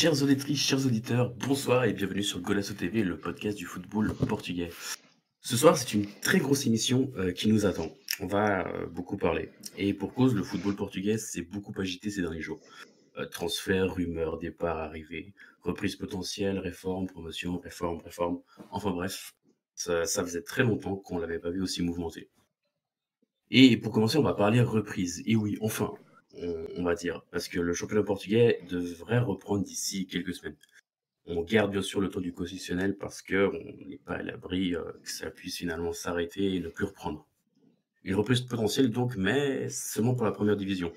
Chers auditrices, chers auditeurs, bonsoir et bienvenue sur Golasso TV, le podcast du football portugais. Ce soir, c'est une très grosse émission euh, qui nous attend. On va euh, beaucoup parler. Et pour cause, le football portugais s'est beaucoup agité ces derniers jours. Euh, transferts, rumeurs, départs, arrivées, reprise potentielle, réforme, promotion, réforme, réforme. Enfin bref, ça, ça faisait très longtemps qu'on l'avait pas vu aussi mouvementé. Et pour commencer, on va parler reprise. Et oui, enfin, on, on va dire, parce que le championnat portugais devrait reprendre d'ici quelques semaines. On garde bien sûr le temps du constitutionnel parce que on n'est pas à l'abri euh, que ça puisse finalement s'arrêter et ne plus reprendre. Une reprise potentielle donc, mais seulement pour la première division.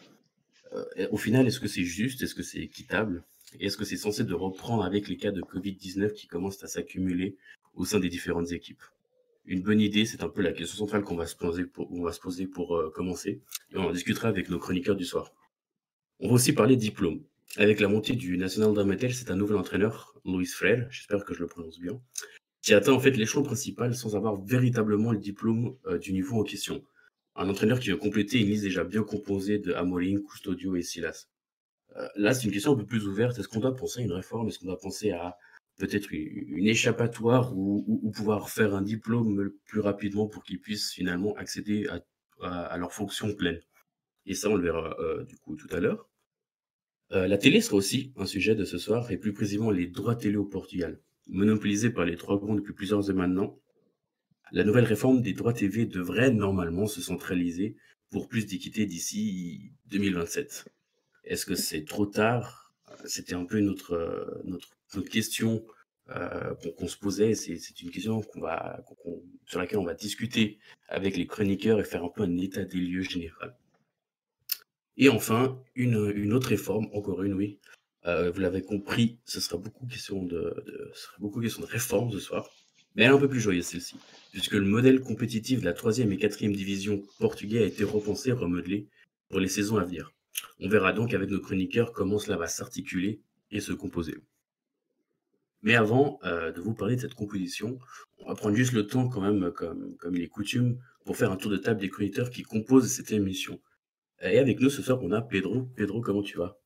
Euh, au final, est-ce que c'est juste? Est-ce que c'est équitable? Est-ce que c'est censé de reprendre avec les cas de Covid-19 qui commencent à s'accumuler au sein des différentes équipes? Une bonne idée, c'est un peu la question centrale qu'on va se poser pour, euh, commencer. Et on en discutera avec nos chroniqueurs du soir. On va aussi parler diplôme. Avec la montée du National Dramatel, c'est un nouvel entraîneur, Luis Frère, j'espère que je le prononce bien, qui atteint en fait l'échelon principal sans avoir véritablement le diplôme euh, du niveau en question. Un entraîneur qui va compléter une liste déjà bien composée de Amorim, Custodio et Silas. Euh, là, c'est une question un peu plus ouverte. Est-ce qu'on doit penser à une réforme? Est-ce qu'on doit penser à peut-être une, échappatoire ou, ou- ou pouvoir faire un diplôme plus rapidement pour qu'ils puissent finalement accéder à leur fonction pleine Et ça, on le verra euh, du coup tout à l'heure. Euh, la télé sera aussi un sujet de ce soir, et plus précisément les droits télé au Portugal. Monopolisés par les trois grands depuis plusieurs années maintenant, la nouvelle réforme des droits TV devrait normalement se centraliser pour plus d'équité d'ici 2027. Est-ce que c'est trop tard C'était un peu notre, euh, notre, notre question euh, qu'on se posait. C'est une question sur laquelle on va discuter avec les chroniqueurs et faire un peu un état des lieux général. Et enfin, une, une autre réforme, encore une, oui. Euh, vous l'avez compris, ce sera beaucoup question de, de, ce sera beaucoup question de réforme ce soir, mais elle est un peu plus joyeuse celle-ci, puisque le modèle compétitif de la troisième et quatrième division portugais a été repensé, remodelé pour les saisons à venir. On verra donc avec nos chroniqueurs comment cela va s'articuler et se composer. Mais avant euh, de vous parler de cette composition, on va prendre juste le temps quand même, comme, il est coutume, pour faire un tour de table des chroniqueurs qui composent cette émission. Et avec nous ce soir, on a Pedro. Pedro, comment tu vas?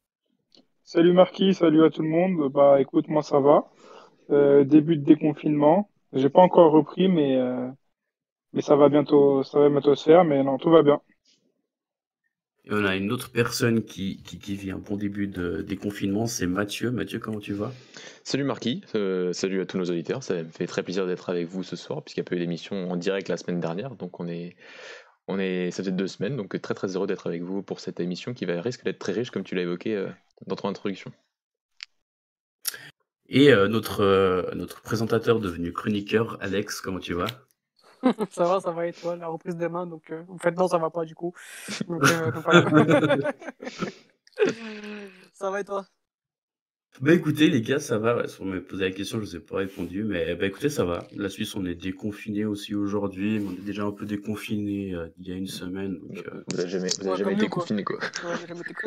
Salut Marquis, salut à tout le monde. Bah écoute, moi ça va. Euh, début de déconfinement. J'ai pas encore repris, mais euh, mais ça va bientôt, ça va bientôt se faire. Mais non, tout va bien. Et on a une autre personne qui, qui, qui vit un bon début de déconfinement, c'est Mathieu. Mathieu, comment tu vas? Salut Marquis, euh, salut à tous nos auditeurs. Ça me fait très plaisir d'être avec vous ce soir, puisqu'il y a pas eu d'émission en direct la semaine dernière. Donc on est, on est, ça fait deux semaines, donc très très heureux d'être avec vous pour cette émission qui va risque d'être très riche, comme tu l'as évoqué euh, dans ton introduction. Et euh, notre, notre présentateur devenu chroniqueur, Alex, comment tu vas? ça va, ça va et toi, la reprise demain, donc euh, en fait non, ça va pas du coup. Donc, euh, donc voilà. ça va et toi? Bah écoutez les gars, ça va. Ouais, si on m'a posé la question, je vous ai pas répondu, mais bah écoutez, ça va. La Suisse, on est déconfiné aussi aujourd'hui, mais on est déjà un peu déconfiné euh, il y a une semaine. Donc, euh, Vous n'avez jamais, vous avez Ouais, jamais comme été quoi. confiné quoi.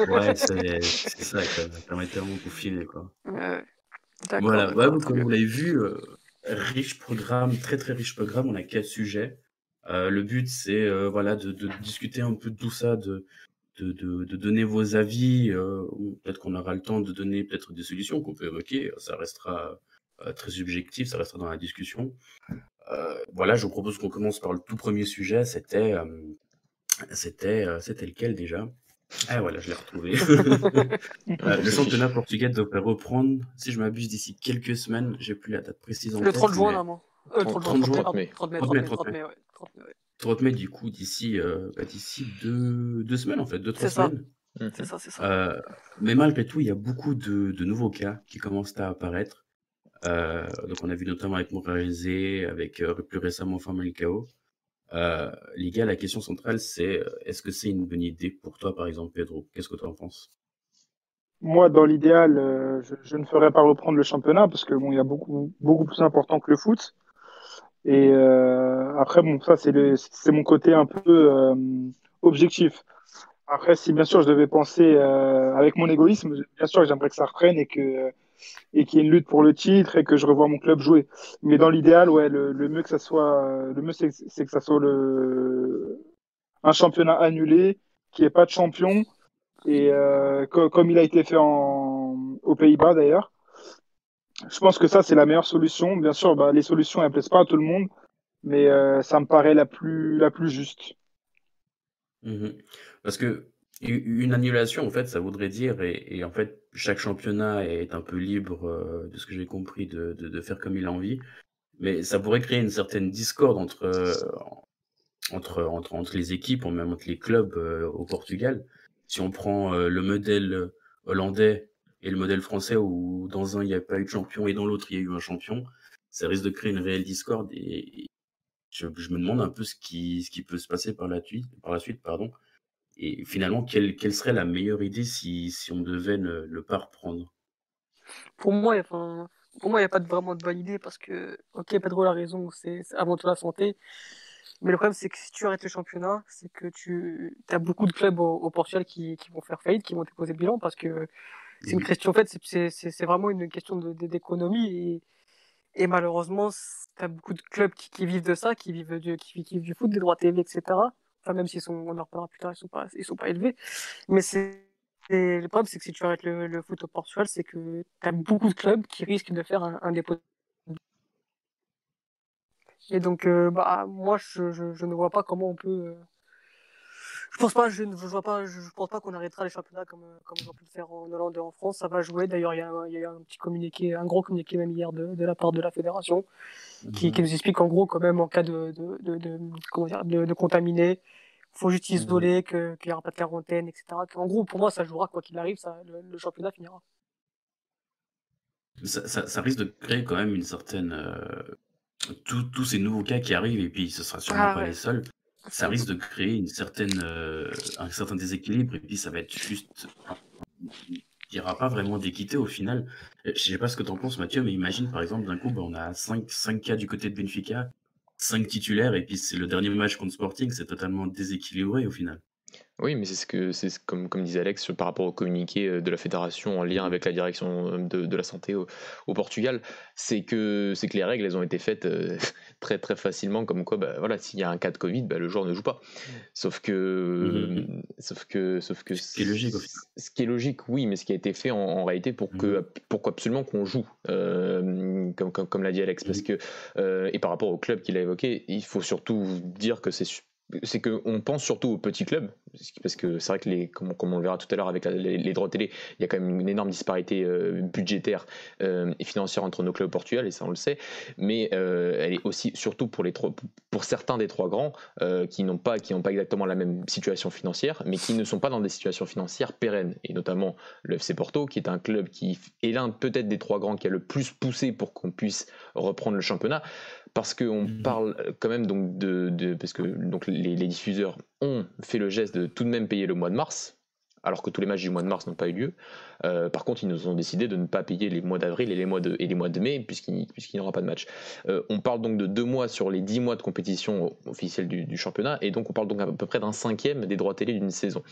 Ouais, c'est ça, quoi. On est tellement confiné, quoi. Ouais. D'accord. Voilà, comme vous l'avez vu, euh, riche programme, très très riche programme, on a quatre sujets. Euh, le but, c'est euh, voilà, de, discuter un peu de tout ça, de, de, donner vos avis. euh, peut-être qu'on aura le temps de donner peut-être des solutions qu'on peut évoquer. Ça restera très subjectif, ça restera dans la discussion. Voilà, je vous propose qu'on commence par le tout premier sujet. C'était c'était c'était lequel déjà? Ah voilà, je l'ai retrouvé. Euh, le championnat portugais devrait reprendre, si je m'abuse, d'ici quelques semaines. J'ai plus la date précise en Le tête, 30 juin, mais normalement. Euh, 30 30 juin, 30 mai. 30 mai, 30 30 mai, mai, 30 30 mai. mai, ouais. 30 mai, ouais. 30 mai, du coup, d'ici euh, bah, d'ici deux, deux semaines, en fait, deux, trois semaines. Mhm. C'est ça, c'est ça. Euh, mais malgré tout, il y a beaucoup de, de nouveaux cas qui commencent à apparaître. Euh, donc, on a vu notamment avec Moralizé, avec euh, plus récemment Famalicao. Euh, la question centrale, c'est euh, est-ce que c'est une bonne idée pour toi, par exemple, Pedro? Qu'est-ce que tu en penses? Moi, dans l'idéal, euh, je, ne ferais pas reprendre le championnat parce que bon, il y a beaucoup beaucoup plus important que le foot. Et euh, après, bon, ça c'est mon côté un peu objectif. Après, si bien sûr je devais penser avec mon égoïsme, bien sûr que j'aimerais que ça reprenne et que et qu'il y ait une lutte pour le titre et que je revoie mon club jouer. Mais dans l'idéal, ouais, le, mieux que ça soit, euh, le mieux c'est que ça soit le un championnat annulé, qu'il n'y ait pas de champion et euh, co- comme il a été fait en aux Pays-Bas d'ailleurs. Je pense que ça, c'est la meilleure solution. Bien sûr, bah, les solutions, elles plaisent pas à tout le monde, mais euh, ça me paraît la plus, la plus juste. Mhm. Parce que une annulation, en fait, ça voudrait dire, et, en fait, chaque championnat est un peu libre, euh, de ce que j'ai compris, de, de, faire comme il a envie. Mais ça pourrait créer une certaine discorde entre, euh, entre, entre, entre les équipes, même entre les clubs au Portugal. Si on prend le modèle hollandais et le modèle français où dans un il n'y a pas eu de champion et dans l'autre il y a eu un champion, ça risque de créer une réelle discorde et, je, me demande un peu ce qui, ce qui peut se passer par la, par la suite. Pardon. Et finalement, quelle, quelle serait la meilleure idée si, si on devait ne, pas reprendre? Pour moi, enfin, pour moi, il n'y a pas vraiment de bonne idée parce que, ok, Pedro a raison, c'est avant tout la santé. Mais le problème, c'est que si tu arrêtes le championnat, c'est que tu as beaucoup de clubs au, Portugal qui, qui, vont faire faillite, qui vont déposer le bilan parce que c'est une question, en fait, c'est vraiment une question d'économie et, et malheureusement, tu as beaucoup de clubs qui, qui, vivent de ça, qui vivent, du, qui, vivent du foot, des droits TV, etc. Enfin, même s'ils sont, on en reparlera plus tard, ils sont pas, ils sont pas élevés. Mais c'est, le problème, c'est que si tu arrêtes le, le foot au Portugal, c'est que tu as beaucoup de clubs qui risquent de faire un, un dépôt. Et donc, euh, bah, moi, je, je, je, ne vois pas comment on peut, euh, je pense pas, je ne vois pas, je pense pas qu'on arrêtera les championnats comme, comme on a pu le faire en Hollande et en France. Ça va jouer. D'ailleurs, il y a, il y a un petit communiqué, un gros communiqué même hier de, de la part de la fédération qui, mhm. qui, nous explique en gros quand même en cas de, de, de, de comment dire, de, de contaminé, faut juste isoler, mhm. qu'il n'y aura pas de quarantaine, etc. En gros, pour moi, ça jouera quoi qu'il arrive, ça, le, championnat finira. Ça, ça, ça, risque de créer quand même une certaine. Euh, tous ces nouveaux cas qui arrivent, et puis ce sera sûrement ah pas les seuls ça risque de créer une certaine, euh, un certain déséquilibre et puis ça va être juste. Il n'y aura pas vraiment d'équité au final. Euh, je sais pas ce que tu en penses, Mathieu, mais imagine par exemple d'un coup, bah, on a 5, 5 cas du côté de Benfica, 5 titulaires, et puis c'est le dernier match contre Sporting, c'est totalement déséquilibré au final. Oui, mais c'est ce que c'est comme, comme disait Alex par rapport au communiqué euh, de la fédération en lien avec la direction euh, de, de la santé au, au Portugal, c'est que c'est que les règles elles ont été faites euh, très très facilement comme quoi bah, voilà s'il y a un cas de Covid bah, le joueur ne joue pas. Sauf que mmh. sauf que sauf que ce qui est logique Ce qui est logique oui, mais ce qui a été fait en, réalité pour que mmh. pourquoi absolument qu'on joue comme, comme, comme l'a dit Alex parce mmh. que et par rapport au club qu'il a évoqué, il faut surtout dire que c'est c'est qu'on pense surtout aux petits clubs, parce que c'est vrai que, comme, on le verra tout à l'heure avec les, droits télé, il y a quand même une énorme disparité euh, budgétaire euh, et financière entre nos clubs au Portugal, et ça on le sait, mais euh, elle est aussi surtout pour certains des trois grands qui n'ont pas, qui pas exactement la même situation financière, mais qui ne sont pas dans des situations financières pérennes, et notamment le FC Porto, qui est un club qui est l'un peut-être des trois grands qui a le plus poussé pour qu'on puisse reprendre le championnat parce qu'on mmh. parle quand même donc de, parce que donc les, les, diffuseurs ont fait le geste de tout de même payer le mois de mars alors que tous les matchs du mois de mars n'ont pas eu lieu. Euh, par contre, ils nous ont décidé de ne pas payer les mois d'avril et les mois de, et les mois de mai, puisqu'il n'y aura pas de match. Euh, on parle donc de deux mois sur les dix mois de compétition officielle du, championnat, et donc on parle donc à peu près d'un cinquième des droits télé d'une saison.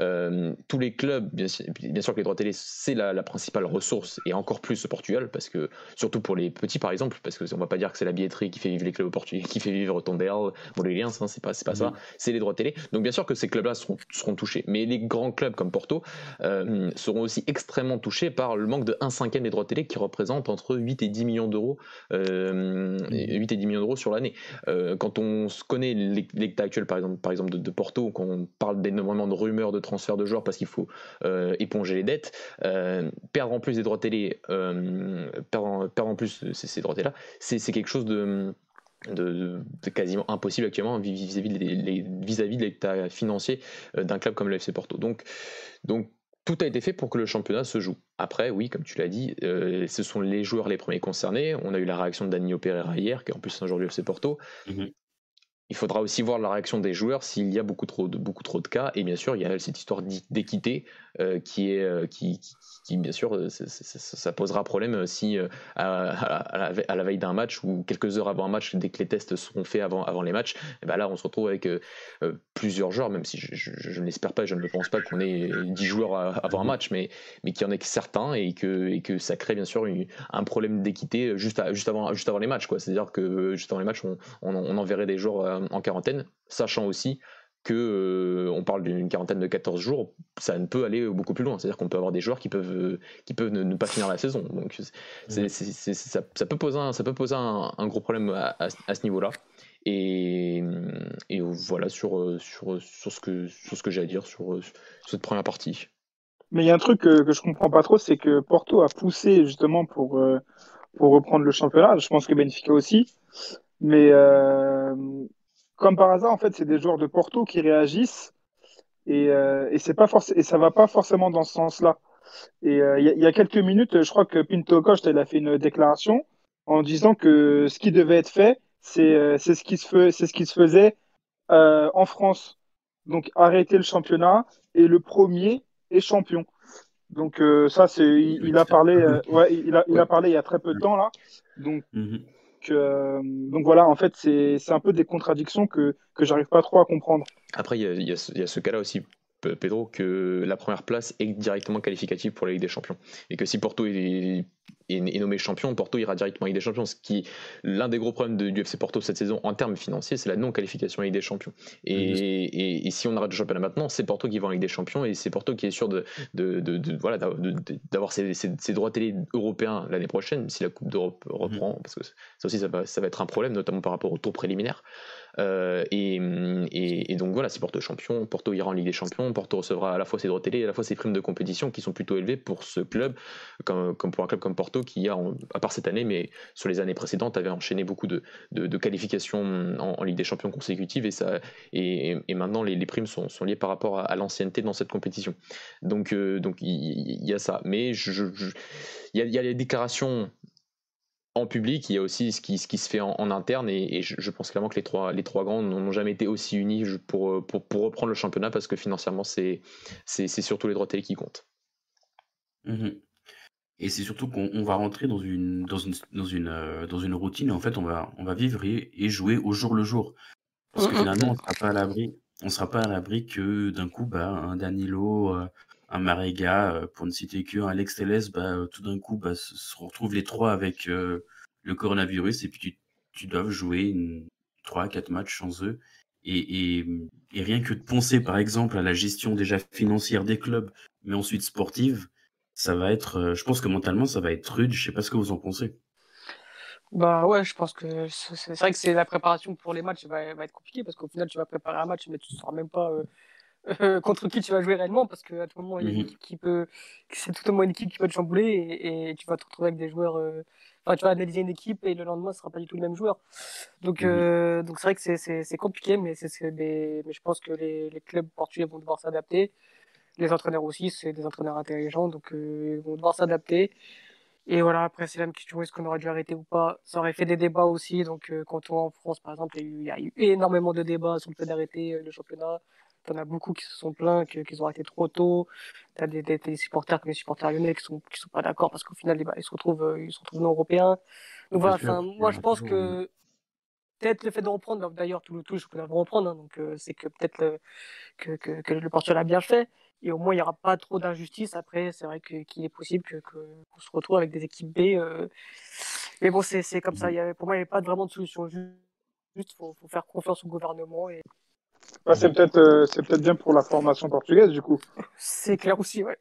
Euh, tous les clubs, bien, sûr que les droits télé, c'est la, principale ressource, et encore plus au Portugal, parce que, surtout pour les petits par exemple, parce qu'on ne va pas dire que c'est la billetterie qui fait vivre les clubs au Portugal, qui fait vivre Tondel, Morelia, hein, c'est pas, pas ça, c'est les droits télé. Donc bien sûr que ces clubs-là seront, seront touchés, mais les grands clubs comme Porto seront aussi extrêmement touchés par le manque de 1 cinquième des droits télé qui représente entre 8 et 10 millions d'euros euh, 8 et 10 millions d'euros sur l'année. Euh, quand on connaît l'état actuel par exemple, par exemple de, Porto, quand on parle d'énormément de rumeurs de transfert de joueurs parce qu'il faut euh, éponger les dettes, perdre en plus des droits télé, perdre, perdre, en plus ces, droits télé là, c'est quelque chose de quasiment impossible actuellement vis-à-vis de l'état financier euh, d'un club comme le FC Porto. Donc, donc tout a été fait pour que le championnat se joue. Après, oui, comme tu l'as dit, euh, ce sont les joueurs les premiers concernés. On a eu la réaction de Danilo Pereira hier, qui est en plus un joueur du FC Porto. Mhm. Il faudra aussi voir la réaction des joueurs s'il y a beaucoup trop de, beaucoup trop de cas. Et bien sûr, il y a cette histoire d'équité qui, est, qui, bien sûr, euh, ça posera problème euh, si euh, à, la, veille d'un match ou quelques heures avant un match, dès que les tests seront faits avant, avant les matchs, et eh ben là on se retrouve avec plusieurs joueurs, même si je, ne l'espère pas, je ne pense pas qu'on ait 10 joueurs avant un match, mais, mais qu'il y en ait certains et que, et que ça crée bien sûr un problème d'équité juste, juste, avant, juste avant les matchs. C'est-à-dire que juste avant les matchs, on, on enverrait des joueurs en quarantaine, sachant aussi que on parle d'une quarantaine de 14 jours, ça ne peut aller beaucoup plus loin. C'est-à-dire qu'on peut avoir des joueurs qui peuvent, qui peuvent ne, pas finir la saison. Donc ça, ça, peut poser un, ça peut poser un, gros problème à, ce niveau-là. Et, et, voilà sur, sur, sur ce que, sur ce que j'ai à dire sur, cette première partie. Mais il y a un truc que, que je comprends pas trop, c'est que Porto a poussé justement pour, pour reprendre le championnat. Je pense que Benfica aussi. Mais euh, comme par hasard, en fait, c'est des joueurs de Porto qui réagissent et, euh, et c'est pas et ça va pas forcément dans ce sens-là. Et euh, il y, a quelques minutes, je crois que Pinto Costa a fait une déclaration en disant que ce qui devait être fait, c'est c'est ce qui se c'est ce qui se faisait en France. Donc arrêter le championnat et le premier est champion. Donc ça c'est il, a parlé ouais il a il a parlé il y a très peu de temps là. Donc mhm. Euh, donc voilà, en fait, c'est un peu des contradictions que, que j'arrive pas trop à comprendre. Après, il y a, ce cas-là aussi, Pedro, que la première place est directement qualificative pour la Ligue des Champions. Et que si Porto est est, nommé champion, Porto ira directement avec des champions. Ce qui, l'un des gros problèmes de, du FC Porto cette saison en termes financiers, c'est la non-qualification avec des champions. Et, et, si on arrête le championnat maintenant, c'est Porto qui va avec des champions et c'est Porto qui est sûr de, de, de, voilà, d'avoir ses, ses, droits télé européens l'année prochaine, si la Coupe d'Europe reprend, mm. parce que ça aussi, ça va, ça va être un problème, notamment par rapport au tour préliminaire. Euh, et, donc voilà, c'est Porto champion. Porto ira en Ligue des Champions. Porto recevra à la fois ses droits télé et à la fois ses primes de compétition qui sont plutôt élevées pour ce club, comme, pour un club comme Porto qui a, à part cette année, mais sur les années précédentes, avait enchaîné beaucoup de, qualifications en, Ligue des Champions consécutives et, ça, et, maintenant les, primes sont, liées par rapport à, l'ancienneté dans cette compétition. Donc euh, donc il y, a ça. Mais il y a les déclarations en public, il y a aussi ce qui, ce qui se fait en, interne, et, je, pense clairement que les trois, les trois grands n'ont jamais été aussi unis pour, pour, pour, reprendre le championnat, parce que financièrement, c'est surtout les droits télé qui comptent. Mmh et c'est surtout qu'on va rentrer dans une, dans une, dans une, euh, dans une routine, et en fait, on va, on va vivre et, jouer au jour le jour. Parce que mmh finalement, on sera pas à l'abri, on sera pas à l'abri que d'un coup, bah, un Danilo, euh, un Marega, euh, pour ne citer que un Alex Telles, bah, euh, tout d'un coup, bah, se retrouvent les trois avec euh, le coronavirus et puis tu, tu dois jouer trois, quatre matchs sans eux. Et, et, rien que de penser, par exemple, à la gestion déjà financière des clubs, mais ensuite sportive, ça va être, je pense que mentalement, ça va être rude. Je sais pas ce que vous en pensez. Bah ouais, je pense que c'est vrai que c'est la préparation pour les matchs va, va être compliquée parce qu'au final, tu vas préparer un match, mais tu ne sauras même pas euh, contre qui tu vas jouer réellement parce qu'à tout moment, il y a une mhm. équipe qui peut. C'est tout moment une équipe qui peut te chambouler et, et, tu vas te retrouver avec des joueurs. Euh, enfin, tu vas analyser une équipe et le lendemain, ce sera pas du tout le même joueur. Donc, mhm. euh, donc c'est vrai que c'est compliqué, mais, c'est mais, mais je pense que les, les clubs portugais vont devoir s'adapter. Les entraîneurs aussi, c'est des entraîneurs intelligents, donc ils vont devoir s'adapter. Et voilà, après, c'est la même question est-ce qu'on aurait dû arrêter ou pas? Ça aurait fait des débats aussi. Donc, quand on en France, par exemple, il y, a eu, énormément de débats sur le fait d'arrêter le championnat. T'en as beaucoup qui se sont plaints qu'ils ont arrêté trop tôt. T'as des, des, des, supporters comme les supporters lyonnais qui sont, qui sont pas d'accord parce qu'au final, bah, ils se retrouvent, euh, ils se retrouvent non européens. Donc voilà, moi, je pense que peut-être le fait de reprendre, d'ailleurs, tout le tout, je peux reprendre, hein, donc euh, c'est que peut-être que, que, que, le Portugal a bien fait. Et au moins, il n'y aura pas trop d'injustice. Après, c'est vrai qu'il est possible que, qu'on se retrouve avec des équipes B. Euh... Mais bon, c'est, comme ça. Y avait, pour moi, il n'y avait pas vraiment de solution. Juste, il faut, faut, faire confiance au gouvernement et, c'est peut-être euh, c'est peut-être bien pour la formation portugaise du coup. C'est clair aussi, ouais.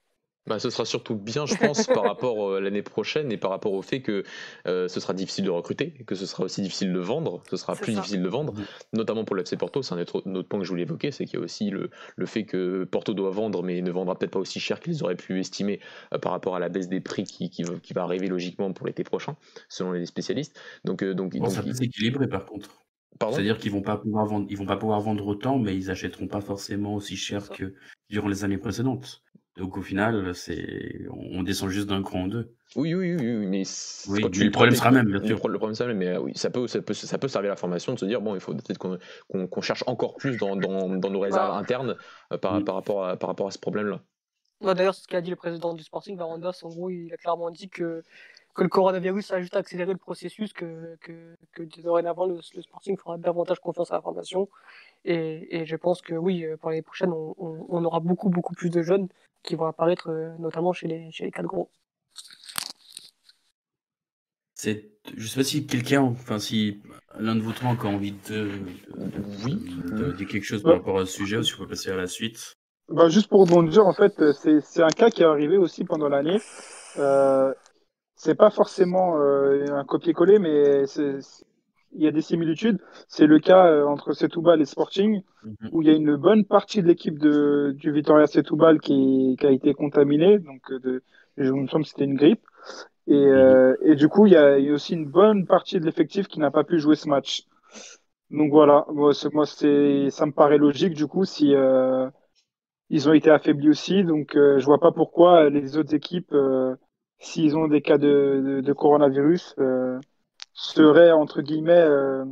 Bah, ce sera surtout bien, je pense, par rapport à euh, l'année prochaine et par rapport au fait que euh, ce sera difficile de recruter, que ce sera aussi difficile de vendre, ce sera plus difficile de vendre, notamment pour l'FC Porto. C'est un autre, point que je voulais évoquer, c'est qu'il y a aussi le, le, fait que Porto doit vendre, mais ne vendra peut-être pas aussi cher qu'ils auraient pu estimer par rapport à la baisse des prix qui, qui, qui va arriver logiquement pour l'été prochain, selon les spécialistes. Donc, donc, bon, ça peut s'équilibrer par contre. C'est-à-dire qu'ils vont pas pouvoir vendre, ils vont pas pouvoir vendre autant, mais ils achèteront pas forcément aussi cher que durant les années précédentes. Donc au final, c'est, on descend juste d'un cran en deux. Oui, oui, oui, mais, le problème sera même, bien sûr. Le problème sera même, mais euh, oui, ça peut, ça peut, ça peut servir à la formation de se dire bon, il faut peut-être qu'on cherche encore plus dans, dans, dans nos réserves bah. internes euh, par, par, rapport à, par rapport à ce problème-là. Bah, D'ailleurs, ce qu'a dit le président du Sporting, Varandas, en gros, il a clairement dit que que le coronavirus a juste accéléré le processus, que, que, que dorénavant le, le, Sporting fera davantage confiance à la formation. Et, et je pense que oui, euh, pour l'année prochaine, on, on, aura beaucoup, beaucoup plus de jeunes qui vont apparaître, euh, notamment chez les, chez les quatre gros. C'est, je sais pas si quelqu'un, enfin si l'un de vous trois a encore envie de, Oui. de dire quelque chose par rapport à ce sujet ou si on peut passer à la suite. Bah, juste pour rebondir, en fait, c'est c'est un cas qui est arrivé aussi pendant l'année. Euh, c'est pas forcément euh, un copier-coller, mais il y a des similitudes. C'est le cas euh, entre Setúbal et Sporting, Mhm. où il y a une bonne partie de l'équipe de, du Vitoria Setúbal qui, qui a été contaminée. Donc, euh, de, je me semble que c'était une grippe. Et, euh, et du coup, il y, a, il y a aussi une bonne partie de l'effectif qui n'a pas pu jouer ce match. Donc voilà, moi, c'est, moi, ça me paraît logique du coup si euh, ils ont été affaiblis aussi. Donc euh, je vois pas pourquoi les autres équipes, euh, s'ils ont des cas de, de, de coronavirus, euh, seraient entre guillemets, euh,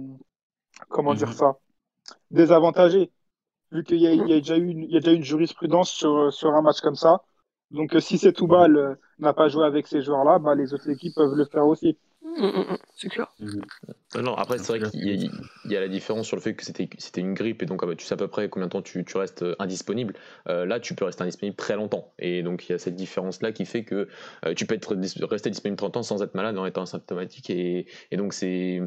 comment dire Mhm. ça, désavantagés, vu qu'il y a, il y a déjà eu, une, il y a déjà une jurisprudence sur, sur un match comme ça. Donc euh, si Setúbal euh, n'a pas joué avec ces joueurs-là, bah, les autres équipes peuvent le faire aussi. Mm, mm, mm, C'est clair. Euh, Non, après, c'est vrai qu'il y, a- il y a la différence sur le fait que c'était c'était une grippe et donc ah bah, tu sais à peu près combien de temps tu, tu restes euh, indisponible. Euh, là, tu peux rester indisponible très longtemps. Et donc, il y a cette différence-là qui fait que euh, tu peux être, dis- rester disponible 30 ans sans être malade en étant asymptomatique. Et, et donc, c'est.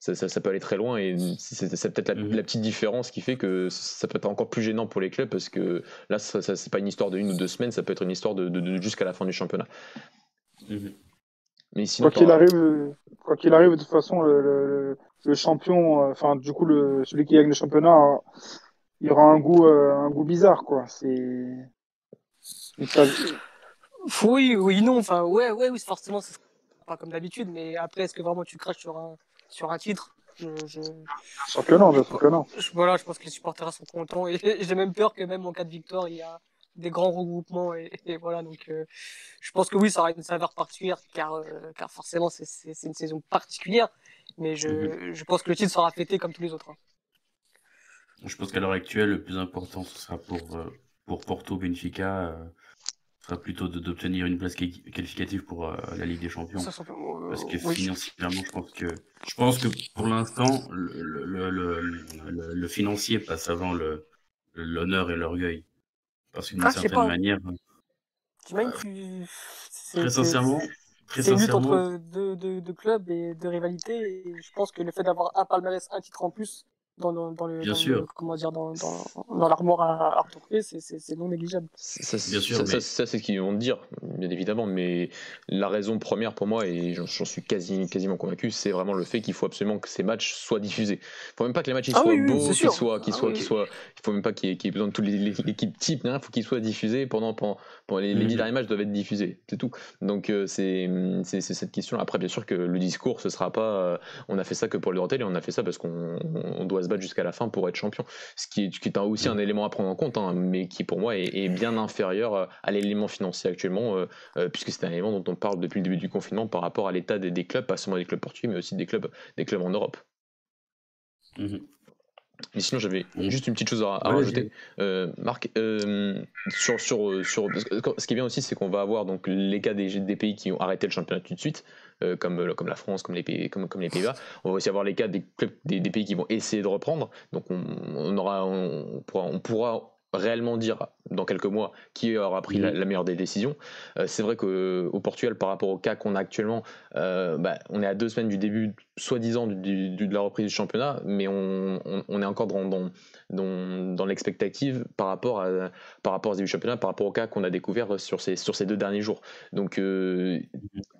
Ça, ça- ça peut aller très loin et c'est peut-être la, Mhm. la petite différence qui fait que ça peut être encore plus gênant pour les clubs parce que là, ça, ça- c'est pas une histoire de une ou deux semaines, ça peut être une histoire de, de- de jusqu'à la fin du championnat. Mhm. Mais sinon, Quoi qu'il arrive, quoi qu'il arrive, de toute façon, le, le, le champion, euh, enfin, du coup, le, celui qui gagne le championnat, il aura un goût, euh, un goût bizarre, quoi. C'est, Oui, oui, non. Enfin, ouais, ouais, oui, forcément, c'est pas comme d'habitude. Mais après, est-ce que vraiment tu craches sur un, sur un titre? Je, je, que non, bien sûr que non. je- Voilà, je pense que les supporters sont contents. Et j'ai même peur que même en cas de victoire, il y a des grands regroupements. Et, et voilà, donc euh, je pense que oui, ça aura une saveur particulière, car, euh, car forcément, c'est- une saison particulière. Mais je, Mhm. je pense que le titre sera fêté comme tous les autres. hein. Je pense qu'à l'heure actuelle, le plus important, ce sera pour, euh, pour Porto Benfica, ce sera plutôt d'obtenir une place quali- qualificative pour la Ligue des Champions. Ça, ça- euh, Parce que oui. financièrement, je pense que, je pense que pour l'instant, le, le, le, le, le financier passe avant le, l'honneur et l'orgueil. Parce qu'une Ah, je sais certaine pas. manière, T'imagines, tu- très sincèrement, C'est une lutte entre deux, deux, deux clubs et deux rivalités. Et je pense que le fait d'avoir un palmarès, un titre en plus dans, dans, dans le, Bien dans sûr. le- comment dire, dans, dans, dans l'armoire à, à retourner, c'est, non négligeable. Ça, Bien sûr, ça, mais- ça, ça, c'est ce qu'ils vont te dire, bien évidemment, mais la raison première pour moi, et j'en suis quasi, quasiment convaincu, c'est vraiment le fait qu'il faut absolument que ces matchs soient diffusés. Il faut même pas que les matchs ils Ah soient oui, oui, beaux, qu'ils sûr. soient, qu'ils Ah soient, oui. qu'ils soient, il faut même pas qu'il y, ait- qu'il y ait besoin de toute l'équipe type, il faut qu'ils soient diffusés pendant, pendant, les, les dix derniers matchs doivent être diffusés, c'est tout. Donc euh, c'est c'est cette question. Après, bien sûr que le discours, ce sera pas, euh, on a fait ça que pour le dentelle et on a fait ça parce qu'on on doit se battre jusqu'à la fin pour être champion ce qui est, qui est aussi un élément à prendre en compte, hein, mais qui pour moi est, est bien inférieur euh, à l'élément financier actuellement, euh, puisque c'est un élément dont on parle depuis le début du confinement par rapport à l'état des, des clubs, pas seulement des clubs portugais, mais aussi des clubs, des clubs en Europe. Mhm. Mais sinon, j'avais juste une petite chose à, à Ouais, rajouter. Euh, Marc, euh, sur, sur, sur, parce que ce qui est bien aussi, c'est qu'on va avoir donc, les cas des, des pays qui ont arrêté le championnat tout de suite, euh, comme, euh, comme la France, comme les, pays, comme, comme les Pays-Bas. On va aussi avoir les cas des, clubs, des, des pays qui vont essayer de reprendre. Donc on, on aura, on, pourra, on pourra réellement dire dans quelques mois qui aura pris la, la meilleure des décisions. Euh, c'est vrai qu'au Portugal, par rapport au cas qu'on a actuellement, euh, bah, on est à deux semaines du début, soi-disant, de la reprise du championnat, mais on, est encore dans, dans, l'expectative par rapport, à, par rapport au début du championnat, par rapport au cas qu'on a découvert sur ces, sur ces deux derniers jours. Donc euh,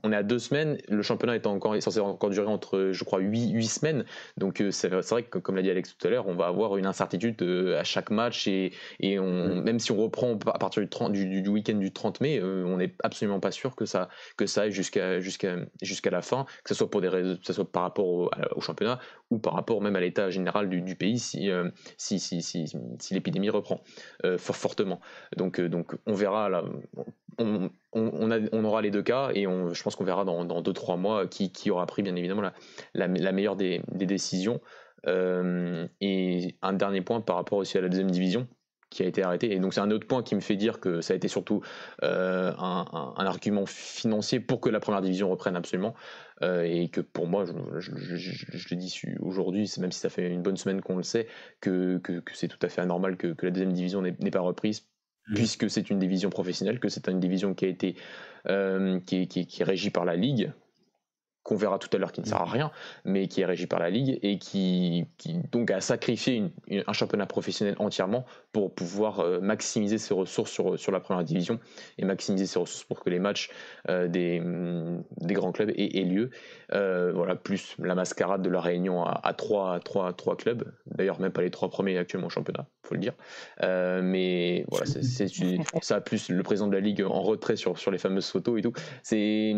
on est à deux semaines, le championnat est, encore, censé encore durer entre, je crois, huit, huit semaines. Donc euh, c'est vrai que, comme l'a dit Alex tout à l'heure, on va avoir une incertitude euh, à chaque match et, et même si on reprend à partir du, 30 du, week-end du 30 mai, on n'est absolument pas sûr que ça, que ça aille jusqu'à la fin, que ce soit pour des que ce soit par rapport au, championnat ou par rapport même à l'état général du, pays si, euh, si, si, si, si l'épidémie reprend euh, fort fortement. Donc, euh, donc on verra. On, on, aura les deux cas et je pense qu'on verra dans, dans deux trois mois qui, qui aura pris bien évidemment la, la, la meilleure des, des décisions. Et un dernier point par rapport aussi à la deuxième division qui a été arrêtée. Et donc c'est un autre point qui me fait dire que ça a été surtout euh, un, un- un argument financier pour que la première division reprenne absolument. Euh, et que pour moi, je, je- je- je- je le dis aujourd'hui, c'est même si ça fait une bonne semaine qu'on le sait, que, que- que c'est tout à fait anormal que, que la deuxième division n'est pas reprise. Mhm. Puisque c'est une division professionnelle, que c'est une division qui a été euh, qui est régie par la ligue, qu'on verra tout à l'heure qui ne sert à rien, mais qui est régi par la Ligue et qui, donc a sacrifié un championnat professionnel entièrement pour pouvoir euh, maximiser ses ressources sur, sur la première division et maximiser ses ressources pour que les matchs euh, des, mm, des grands clubs aient, lieu. Euh, voilà, plus la mascarade de la Réunion à, trois, trois, trois clubs, d'ailleurs même pas les trois premiers actuellement au championnat, faut le dire. mais voilà, c'est ça, plus le président de la Ligue en retrait sur, sur les fameuses photos et tout. C'est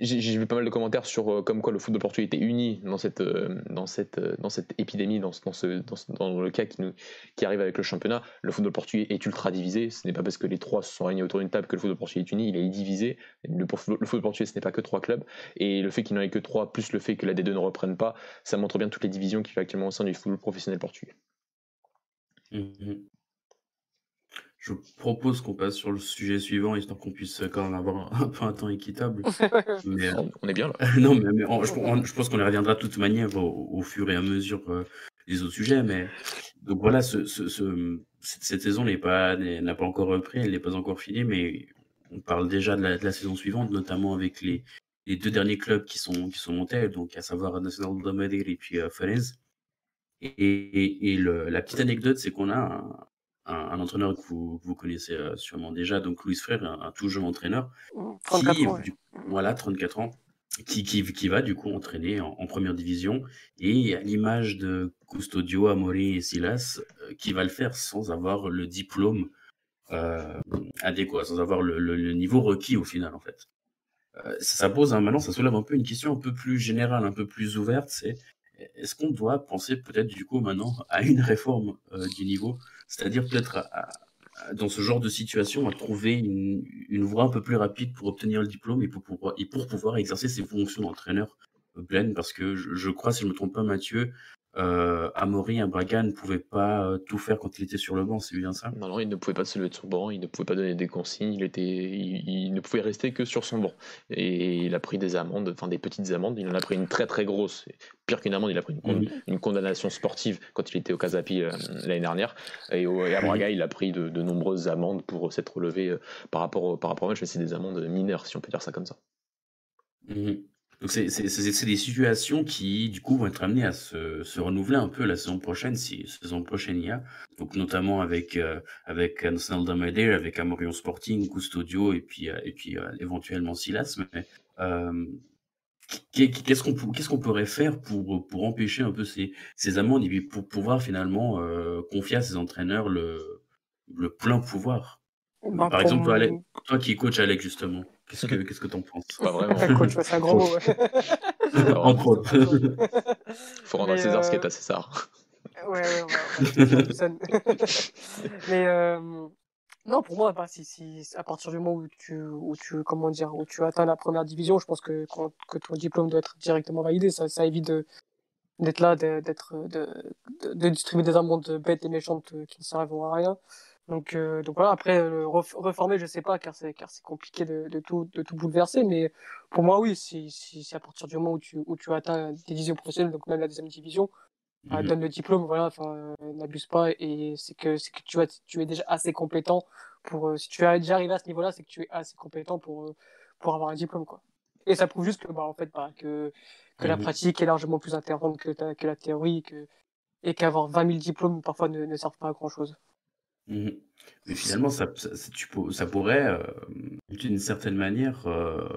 j'ai vu pas mal de commentaires sur euh, comme quoi le football portugais était uni dans cette, euh, dans cette, euh, dans cette épidémie, dans, dans, ce, dans, le cas qui, nous, qui arrive avec le championnat. Le football portugais est ultra divisé. Ce n'est pas parce que les trois se sont réunis autour d'une table que le football portugais est uni. Il est divisé. Le, le football portugais, ce n'est pas que trois clubs. Et le fait qu'il n'en ait que trois, plus le fait que la D2 ne reprenne pas, ça montre bien toutes les divisions qu'il y actuellement au sein du football professionnel portugais. Mmh je propose qu'on passe sur le sujet suivant, histoire qu'on puisse quand même avoir un, peu un temps équitable. mais, on est bien là. non, mais, je, pense qu'on y reviendra de toute manière au, fur et à mesure euh, des autres sujets. Mais donc voilà, ce, cette, saison n'est pas n'a pas encore repris, elle n'est pas encore finie, mais on parle déjà de la, saison suivante, notamment avec les, les, deux derniers clubs qui sont qui sont montés, donc à savoir Nacional de Madrid et puis euh, Et, et, la petite anecdote, c'est qu'on a un, un, entraîneur que vous, vous connaissez euh, sûrement déjà, donc Louis Frère, un, tout jeune entraîneur. 34 ans. voilà, 34 ans. Qui, qui, qui, va du coup entraîner en, première division et à l'image de Custodio, Amori et Silas, euh, qui va le faire sans avoir le diplôme euh, adéquat, sans avoir le, le, niveau requis au final en fait. ça, pose maintenant, ça soulève un peu une question un peu plus générale, un peu plus ouverte, c'est est-ce qu'on doit penser peut-être du coup maintenant à une réforme du niveau? C'est-à-dire peut-être dans ce genre de situation à trouver une, voie un peu plus rapide pour obtenir le diplôme et pour pouvoir, et pour pouvoir exercer ses fonctions d'entraîneur pleine, parce que je, je, crois, si je ne me trompe pas, Mathieu, euh, Amaury, Braga ne pouvait pas euh, tout faire quand il était sur le banc, c'est bien ça? Non, non, il ne pouvait pas se lever de son banc, il ne pouvait pas donner des consignes, il, était, il, ne pouvait rester que sur son banc. Et il a pris des amendes, enfin des petites amendes, il en a pris une très très grosse. Pire qu'une amende, il a pris une, condamnation sportive quand il était au Casapi euh, l'année dernière. Et, à Braga, il a pris de, nombreuses amendes pour s'être relevé euh, par, rapport au, par rapport au match, mais c'est des amendes mineures, si on peut dire ça comme ça. Mhm. Donc c'est des situations qui, du coup, vont être amenées à se, se, renouveler un peu la saison prochaine, si saison prochaine il y a. Donc notamment avec euh, avec National Damader, avec Amorion Sporting, Custodio et puis euh, et puis euh, éventuellement Silas. Mais euh, qu'est-ce qu'on qu'est-ce qu'on pourrait faire pour pour empêcher un peu ces ces amendes et puis pour pouvoir finalement confier à ces entraîneurs le le plein pouvoir? Ben, Par exemple, toi, toi qui coach Alex justement. Qu'est-ce que qu'est-ce que t'en penses? Pas vraiment. coach, c'est un gros mot. Entre autres. Faut rendre à César ce qui est à César. Ouais, ouais, ouais. Mais euh, non, pour moi, bah, si, si, à partir du moment où tu, où tu, comment dire, où tu atteins la première division, je pense que, que ton diplôme doit être directement validé. Ça, ça évite d'être là, d'être, de, de, de, distribuer des amendes bêtes et méchantes qui ne servent à rien. Donc, euh, donc voilà, après, euh, reformer, je sais pas, car c'est, car c'est compliqué de, de, tout, de tout bouleverser, mais pour moi, oui, si, si, si à partir du moment où tu, où tu atteins des divisions professionnelles, donc même la deuxième division, bah, mhm. donne le diplôme, voilà, enfin, euh, n'abuse pas, et c'est que, c'est que tu, as, tu es déjà assez compétent pour, euh, si tu es déjà arrivé à ce niveau-là, c'est que tu es assez compétent pour, pour avoir un diplôme, quoi. Et ça prouve juste que, bah, en fait, bah, que, que la pratique est largement plus intéressante que, que la théorie, que, et qu'avoir 20 000 diplômes, parfois, ne, ne servent pas à grand chose. Mmh Mais finalement, ça, ça, tu, ça pourrait, euh, d'une certaine manière, euh,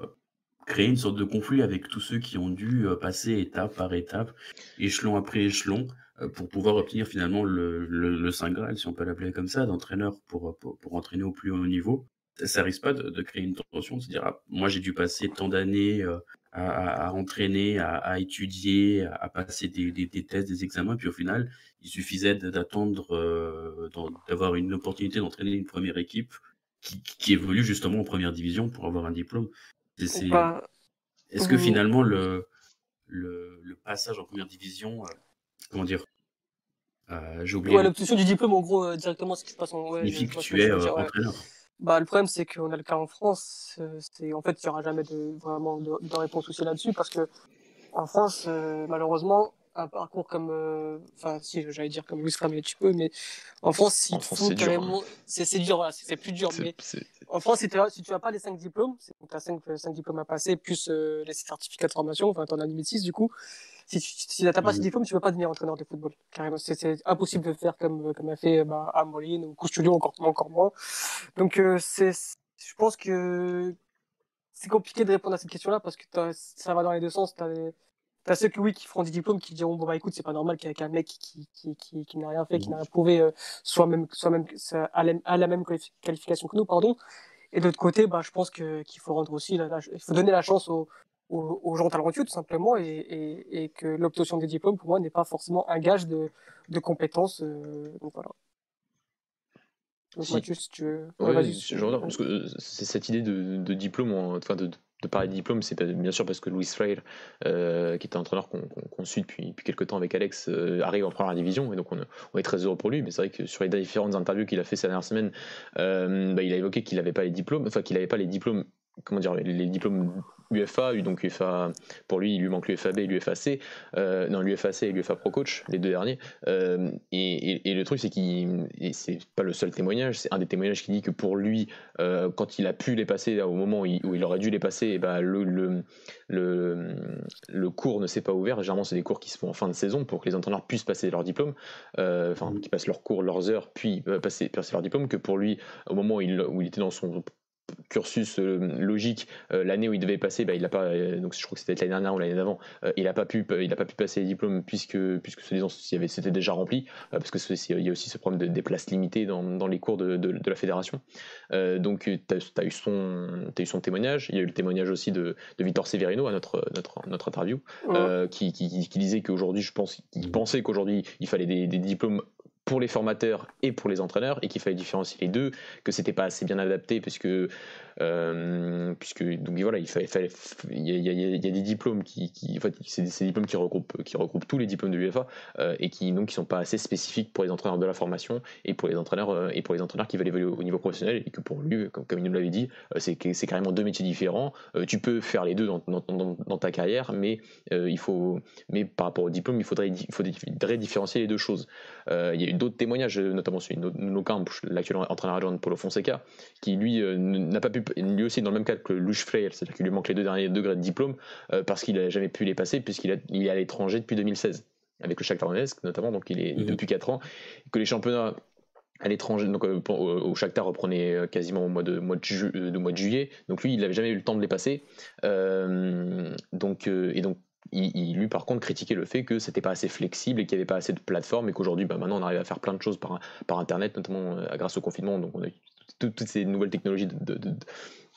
créer une sorte de conflit avec tous ceux qui ont dû euh, passer étape par étape, échelon après échelon, pour pouvoir obtenir finalement le, le, le Saint Graal, si on peut l'appeler comme ça, d'entraîneur pour, pour, pour, entraîner au plus haut niveau. Ça, ça risque pas de, de, créer une tension, de se dire, ah, moi j'ai dû passer tant d'années à, à, entraîner, à, à étudier, à, passer des, des, des, tests, des examens, puis au final, il suffisait d'attendre, euh, d'avoir une opportunité d'entraîner une première équipe qui, qui, évolue justement en première division pour avoir un diplôme. Est-ce que finalement le, le, le, passage en première division, euh, comment dire, euh, j'ai oublié. Ouais, l'obtention du diplôme, en gros, euh, directement, si tu passes en. Ouais, signifie que tu es entraîneur. Bah, le problème, c'est qu'on a le cas en France. Euh, c'est en fait, il n'y aura jamais de, vraiment de, de réponse aussi là-dessus parce que en France, euh, malheureusement, un parcours comme, euh, enfin, si j'allais dire comme Louis Fram un petit peu, mais en France, si c'est carrément, c'est dur, voilà, c'est plus dur. Mais en France, si tu si tu as pas les 5 diplômes, tu as 5, 5 diplômes à passer, plus euh, les certificats de formation, enfin, tu en as limite 6 du coup. Si tu n'as pas ces mmh. diplômes, tu peux pas devenir entraîneur de football. Carrément, c'est impossible de faire comme, comme a fait bah, Amoline ou Coustudio, encore, encore moins. Donc, euh, c'est, je pense que c'est compliqué de répondre à cette question-là parce que ça va dans les deux sens. Tu as, ceux qui, oui, qui feront des diplômes qui diront bon bah écoute c'est pas normal qu'un un mec qui, qui, qui, qui n'a rien fait qui n'a rien prouvé euh, soit même soit même à la, à la même qualification que nous pardon et de l'autre côté bah je pense que qu'il faut rendre aussi il faut donner la chance aux, aux, gens talentueux tout simplement et, et, et que l'obtention des diplômes pour moi n'est pas forcément un gage de, de compétences euh, donc voilà si. tu veux. parce que euh, c'est cette idée de, de diplôme, enfin de, de parler de diplôme, c'est bien sûr parce que Louis Freire, euh, qui est un entraîneur qu'on suit depuis, depuis quelques temps avec Alex, euh, arrive en première division et donc on, on, est très heureux pour lui. Mais c'est vrai que sur les différentes interviews qu'il a fait ces dernières semaines, bah, il a évoqué qu'il n'avait pas les diplômes, enfin qu'il n'avait pas les diplômes comment dire les, diplômes UFA donc UFA pour lui il lui manque l'UFAB et l'UFAC euh, non l'UFAC et l'UFA Pro Coach les deux derniers euh, et, et, le truc c'est qu'il c'est pas le seul témoignage c'est un des témoignages qui dit que pour lui euh, quand il a pu les passer au moment où il, aurait dû les passer et eh ben le, le, le, le, cours ne s'est pas ouvert généralement c'est des cours qui se font en fin de saison pour que les entraîneurs puissent passer leur diplôme enfin mmh. qui passent leurs cours leurs heures puis passer, passer leur diplôme que pour lui au moment où il, où il était dans son cursus euh, logique euh, l'année où il devait passer bah, il a pas euh, donc je crois que c'était l'année dernière ou l'année d'avant il a pas pu il a pas pu passer les diplômes puisque puisque c'était déjà rempli parce que il y a aussi ce problème de, des places limitées dans, dans les cours de, de, la fédération. Donc tu as, eu son as eu son témoignage. Il y a eu le témoignage aussi de, de Victor Severino à notre notre notre interview qui, qui, qui, disait qu'aujourd'hui je pense qu'il pensait qu'aujourd'hui il fallait des, des diplômes pour les formateurs et pour les entraîneurs et qu'il fallait différencier les deux, que c'était pas assez bien adapté puisque euh, puisque donc voilà il fallait, il, y a, des diplômes qui, en fait c'est des diplômes qui regroupent qui regroupent tous les diplômes de l'UEFA euh, et qui donc qui sont pas assez spécifiques pour les entraîneurs de la formation et pour les entraîneurs euh, et pour les entraîneurs qui veulent évoluer au, niveau professionnel et que pour lui comme, comme il nous l'avait dit c'est c'est carrément deux métiers différents. Tu peux faire les deux dans, dans, dans, ta carrière mais il faut mais par rapport au diplôme il faudrait il faudrait différencier les deux choses eu d'autres témoignages notamment celui de Camp l'actuel entraîneur adjoint de Paulo Fonseca qui lui n'a pas pu lui aussi dans le même cas que Luche Freyel, c'est-à-dire qu'il lui manque les deux derniers degrés de diplôme euh, parce qu'il n'a jamais pu les passer puisqu'il est à l'étranger depuis 2016 avec le Shakhtar Donetsk notamment, donc il est mhm. depuis 4 ans, que les championnats à l'étranger, donc euh, au Shakhtar reprenait euh, quasiment au mois de, mois de, mois de juillet, donc lui il n'avait jamais eu le temps de les passer, donc et donc il, lui par contre critiquait le fait que c'était pas assez flexible et qu'il n'y avait pas assez de plateformes et qu'aujourd'hui bah, maintenant on arrive à faire plein de choses par, par internet notamment grâce au confinement. Donc on a toutes ces nouvelles technologies de,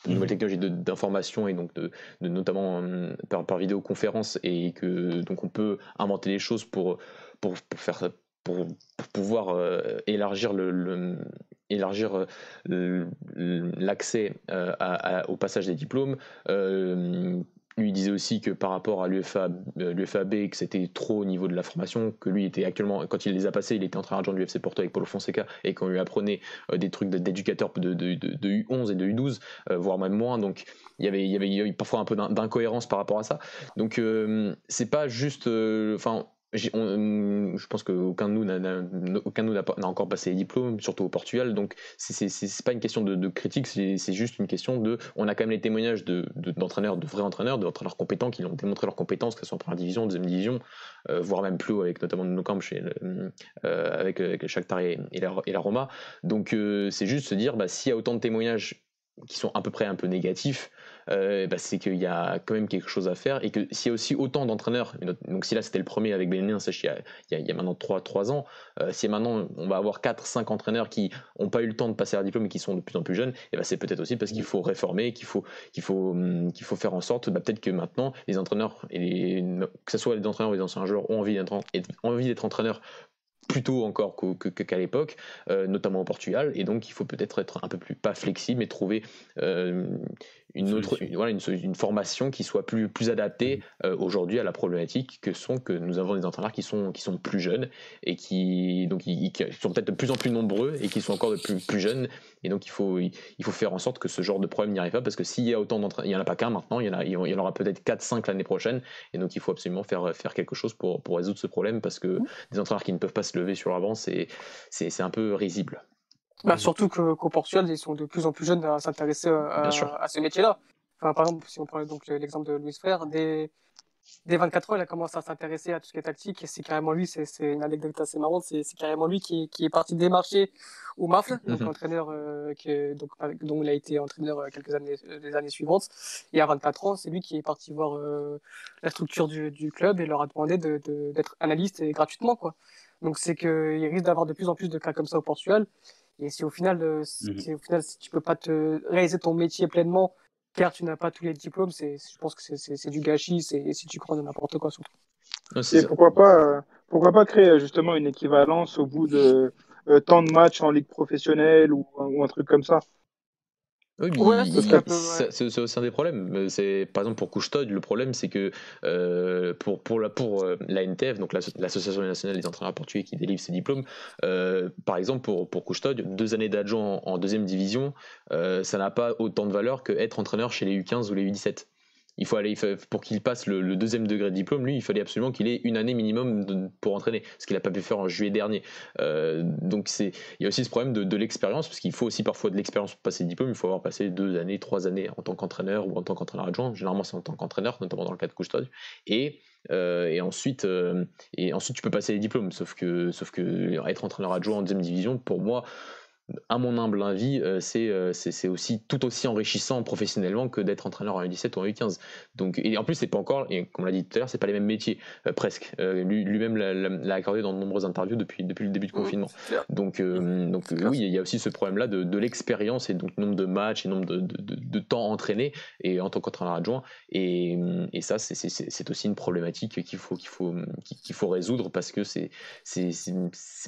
nouvelles technologies d'information et donc de, notamment euh, par, par, vidéoconférence et que donc on peut inventer les choses pour, pour, faire pour, pouvoir euh, élargir le, élargir euh, l'accès au passage des diplômes, lui disait aussi que par rapport à l'UFA, euh, l'UFAB, que c'était trop au niveau de la formation, que lui était actuellement, quand il les a passés, il était en train de l'UFC Porto avec Paulo Fonseca et qu'on lui apprenait euh, des trucs d'éducateur de, de, de, U11 et de U12, euh, voire même moins. Donc il y avait, il y avait parfois un peu d'incohérence par rapport à ça. Donc c'est pas juste, enfin Hum, je pense qu'aucun de nous n'a encore passé les diplômes, surtout au Portugal. Donc c'est pas une question de, critique, c'est juste une question de. On a quand même les témoignages d'entraîneurs, de, vrais entraîneurs, d'entraîneurs compétents qui ont démontré leurs compétences, que ce soit en première division, deuxième division, euh, voire même plus avec notamment nos camps chez euh, avec, avec et, la, Roma. Donc euh, c'est juste se dire, bah, s'il y a autant de témoignages qui sont à peu près un peu négatifs, euh, bah, c'est qu'il y a quand même quelque chose à faire et que s'il y a aussi autant d'entraîneurs, donc si là c'était le premier avec Bénin, il y a, il y a maintenant 3, 3 ans, euh, si maintenant on va avoir 4, 5 entraîneurs qui n'ont pas eu le temps de passer leur diplôme et qui sont de plus en plus jeunes, et bah, c'est peut-être aussi parce qu'il faut réformer, qu'il faut, qu'il faut, hum, qu'il faut faire en sorte, bah, peut-être que maintenant les entraîneurs, et que ce soit les entraîneurs ou les anciens joueurs, ont envie d'être, entraîneurs plus tôt encore qu'à l'époque, euh, notamment au Portugal, et donc il faut peut-être être un peu plus, pas flexible, mais trouver euh, une autre une, voilà, une, formation qui soit plus, plus adaptée mmh. euh, aujourd'hui à la problématique que sont que nous avons des entraîneurs qui sont, qui sont plus jeunes et qui, donc, qui sont peut-être de plus en plus nombreux et qui sont encore de plus, plus jeunes. Et donc il faut, il, faut faire en sorte que ce genre de problème n'y arrive pas parce que s'il y a autant d'entraîneurs, il n'y en a pas qu'un maintenant, il y en, a, il y en aura peut-être 4-5 l'année prochaine. Et donc il faut absolument faire, faire quelque chose pour, pour résoudre ce problème parce que mmh. des entraîneurs qui ne peuvent pas se lever sur l'avant, c'est un peu risible. Bah, surtout qu'au Portugal, ils sont de plus en plus jeunes à s'intéresser à, à, ce métier-là. Enfin, par exemple, si on prend donc l'exemple de Louis Frère, dès, dès 24 ans, il a commencé à s'intéresser à tout ce qui est tactique. Et c'est carrément lui, c'est une anecdote assez marrante, c'est carrément lui qui, qui, est parti démarcher au MAFL, donc mhm. entraîneur euh, donc, dont il a été entraîneur euh, quelques années, euh, les années suivantes. Et à 24 ans, c'est lui qui est parti voir la structure du, du, club et leur a demandé d'être de, d'être analyste et gratuitement. Quoi. Donc c'est qu'il risque d'avoir de plus en plus de cas comme ça au Portugal. Et si au final, euh, mhm. si, au final si tu peux pas te réaliser ton métier pleinement, car tu n'as pas tous les diplômes, c'est, je pense que c'est, du gâchis, c'est, si tu crois de n'importe quoi surtout. Et pourquoi pas, euh, pourquoi pas créer justement une équivalence au bout de euh, tant de matchs en ligue professionnelle ou, ou un truc comme ça? Oui, c'est aussi un des problèmes. C'est par exemple pour Couchetod, le problème c'est que euh, pour pour la pour euh, la NTF, donc l'association nationale des entraîneurs portugais qui délivre ses diplômes, euh, par exemple pour pour Couchetod, deux années d'adjoint en, deuxième division, ça n'a pas autant de valeur que être entraîneur chez les U15 ou les U17 il faut aller pour qu'il passe le, deuxième degré de diplôme, lui, il fallait absolument qu'il ait une année minimum pour entraîner, ce qu'il n'a pas pu faire en juillet dernier. Euh, donc c'est, il y a aussi ce problème de, l'expérience, parce qu'il faut aussi parfois de l'expérience pour passer le diplôme. Il faut avoir passé deux années, trois années en tant qu'entraîneur ou en tant qu'entraîneur adjoint. Généralement, c'est en tant qu'entraîneur, notamment dans le cas de Couchetod. Et euh, euh, et ensuite, tu peux passer les diplômes. Sauf que, sauf que être entraîneur adjoint en deuxième division, pour moi, à mon humble avis, euh, euh, c'est aussi tout aussi enrichissant professionnellement que d'être entraîneur en U17 ou en U15. Donc, et en plus, c'est pas encore, et comme on l'a dit tout à l'heure, c'est pas les mêmes métiers, euh, presque. Lui-même l'a accordé dans de nombreuses interviews depuis, depuis le début du confinement. Donc, donc oui, il y a aussi ce problème-là de, l'expérience et donc nombre de matchs et nombre de, de, temps entraîné et en tant qu'entraîneur adjoint. Et, et ça, c'est aussi une problématique qu'il faut, qu'il faut, qu'il faut résoudre parce que c'est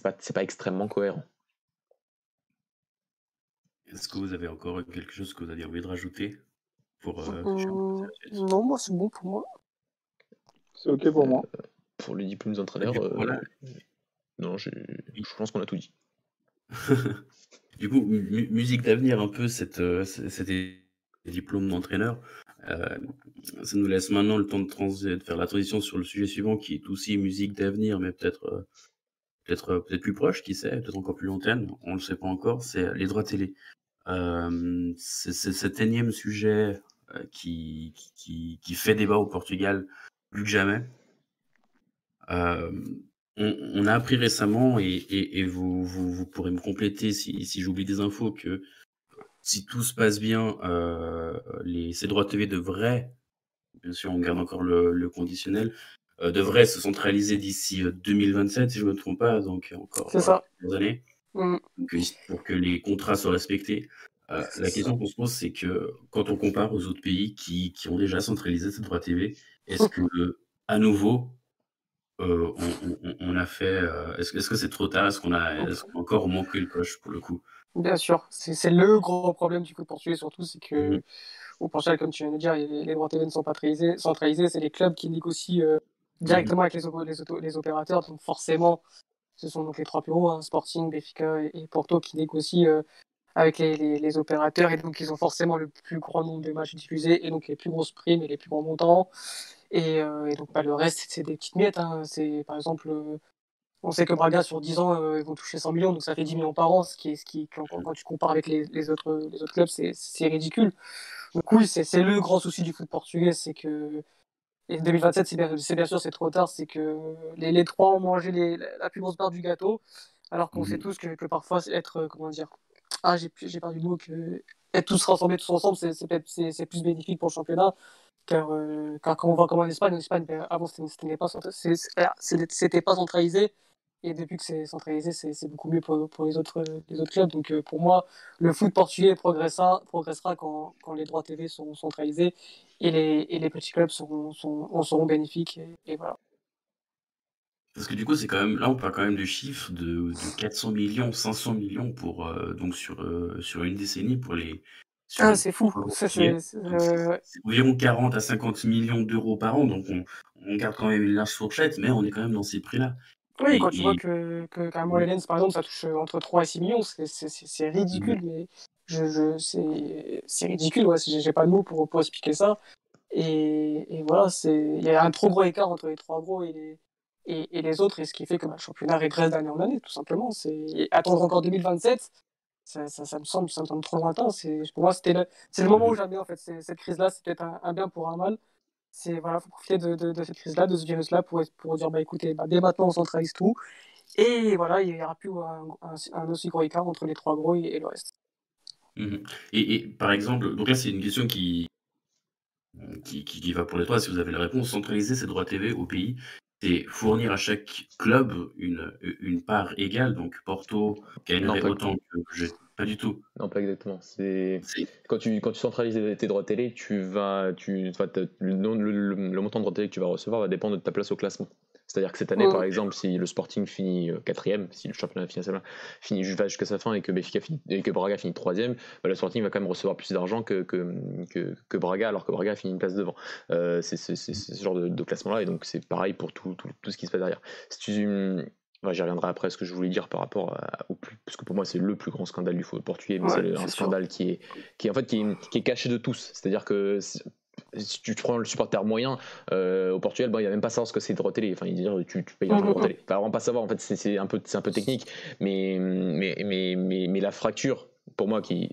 pas, pas extrêmement cohérent. Est-ce que vous avez encore quelque chose que vous avez envie de rajouter pour euh, Non, moi c'est bon pour moi. C'est ok pour moi. Euh, pour les diplômes d'entraîneur, euh, non, je pense qu'on a tout dit. du coup, musique d'avenir, un peu, cette, cette diplôme d'entraîneur. ça nous laisse maintenant le temps de, de, faire la transition sur le sujet suivant, qui est aussi musique d'avenir, mais peut-être peut-être peut-être plus proche, qui sait, peut-être encore plus terme, on ne le sait pas encore, c'est les droits télé. Euh, c'est cet énième sujet euh, qui, qui, qui, fait débat au Portugal plus que jamais. Euh, on, on, a appris récemment, et, et, et vous, vous, vous, pourrez me compléter si, si j'oublie des infos, que si tout se passe bien, euh, les, ces droits TV devraient, bien sûr on garde encore le, le conditionnel, euh, devraient se centraliser d'ici 2027, si je ne me trompe pas, donc encore ça. quelques années. Mm. pour que les contrats soient respectés. Euh, la question qu'on se pose, c'est que quand on compare aux autres pays qui, qui ont déjà centralisé cette droit TV, est-ce que à nouveau euh, on, on, on, a fait euh, Est-ce est que c'est trop tard? Est-ce qu'on a, encore manqué le coche pour le coup? Bien sûr, c'est le gros problème du foot portugais surtout, c'est que mmh. au Portugal, comme tu viens de dire, les, les droits TV ne sont pas centralisés, c'est les clubs qui négocient euh, directement avec les, les, les opérateurs, donc forcément ce sont donc les trois bureaux, hein, Sporting, Benfica et, Porto, qui négocient euh, avec les, les, opérateurs. Et donc, ils ont forcément le plus grand nombre de matchs diffusés et donc les plus grosses primes et les plus grands montants. Et, euh, et donc, bah, le reste, c'est des petites miettes. Hein. C'est, par exemple, euh, on sait que Braga, sur 10 ans, ils vont toucher 100 millions, donc ça fait 10 millions par an, ce qui est, ce qui, quand, quand tu compares avec les, les, autres, les autres clubs, c'est ridicule. Donc, oui, c'est le grand souci du foot portugais, c'est que et 2027, c'est bien, sûr, c'est trop tard. C'est que les, les trois ont mangé les, la plus grosse part du gâteau. Alors qu'on mmh. sait tous que, que, parfois, être, euh, comment dire, ah, j'ai perdu le mot, que être tous rassemblés tous ensemble, c'est plus bénéfique pour le championnat. Car, euh, car quand on voit comment en Espagne, en Espagne, ben, avant, c'était pas, pas centralisé. Et depuis que c'est centralisé, c'est beaucoup mieux pour, pour, les, autres, les autres clubs. Donc euh, pour moi, le foot portugais progressera, progressera quand, quand les droits TV seront centralisés et les, et les petits clubs seront, en seront bénéfiques. Et, voilà. Parce que du coup, c'est quand même là, on parle quand même de chiffres de, de 400 millions, 500 millions pour euh, donc sur euh, sur une décennie pour les Ah, c'est fou. C'est environ 40 à 50 millions d'euros par an, donc on, on garde quand même une large fourchette, mais on est quand même dans ces prix-là. Oui, quand tu vois que, que carrément Lens, par exemple, ça touche entre 3 et 6 millions, c'est ridicule, mais je, je, c'est ridicule, ouais, j'ai pas de mots pour, pour expliquer ça. Et, et voilà, il y a un trop gros écart entre les trois gros et les, et, et les autres, et ce qui fait que bah, le championnat régresse d'année en année, tout simplement. Attendre encore 2027, ça, ça, ça, me semble, ça me semble trop lointain. Pour moi, c'était le, c'est le moment où jamais, en fait, cette crise-là, c'est peut-être un, bien pour un mal. C'est voilà, faut profiter de, de, de cette crise-là, de ce virus-là, pour, pour dire, bah écoutez, bah, dès maintenant, on centralise tout. Et voilà, il n'y aura plus un, un, aussi gros écart entre les trois gros et, le reste. Mmh et, et, par exemple, donc là, c'est une question qui, qui, qui, va pour les trois. Si vous avez la réponse, centraliser ces droits TV au pays, c'est fournir à chaque club une, une part égale. Donc Porto gagnerait autant que. Pas du tout. Non, pas exactement. C'est quand tu quand tu centralises tes droits télé, tu vas tu le, le, le, montant de droits télé que tu vas recevoir va dépendre de ta place au classement. C'est-à-dire que cette année, par exemple, si le Sporting finit euh, quatrième, si le championnat finit, finit jusqu'à sa fin et que, Benfica finit, et que Braga finit troisième, bah, le Sporting va quand même recevoir plus d'argent que que, que, Braga, alors que Braga finit une place devant. Euh, c'est ce genre de, classement-là, et donc c'est pareil pour tout, tout, tout, ce qui se passe derrière. Si tu, J'y reviendrai après ce que je voulais dire par rapport au plus, parce que pour moi c'est le plus grand scandale du football portugais, mais c'est un scandale qui est, qui est en fait qui qui est caché de tous. C'est-à-dire que si tu prends le supporter moyen euh, au Portugal, bon, il va même pas savoir ce que c'est droit télé. Enfin, il dit tu, tu payes un droit télé. Il va vraiment pas savoir. En fait, c'est un peu, c'est un peu technique, mais mais, mais, mais, mais la fracture pour moi, qui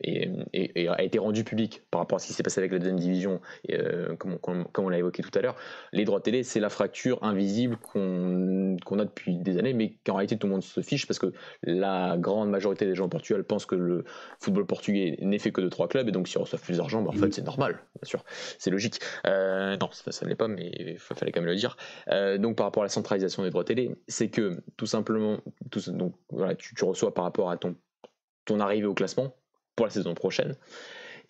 et, a été rendu public par rapport à ce qui s'est passé avec la deuxième division, euh, comme, on l'a évoqué tout à l'heure, les droits télé, c'est la fracture invisible qu'on, a depuis des années, mais qu'en réalité tout le monde se fiche parce que la grande majorité des gens au Portugal pensent que le football portugais n'est fait que de trois clubs, et donc si on reçoit plus d'argent, bah, en fait c'est normal, bien sûr, c'est logique. Euh, non, ça, ne l'est pas, mais il fallait quand même le dire. Euh, donc par rapport à la centralisation des droits télé, c'est que tout simplement, tu reçois par rapport à ton ton arrivée au classement pour la saison prochaine.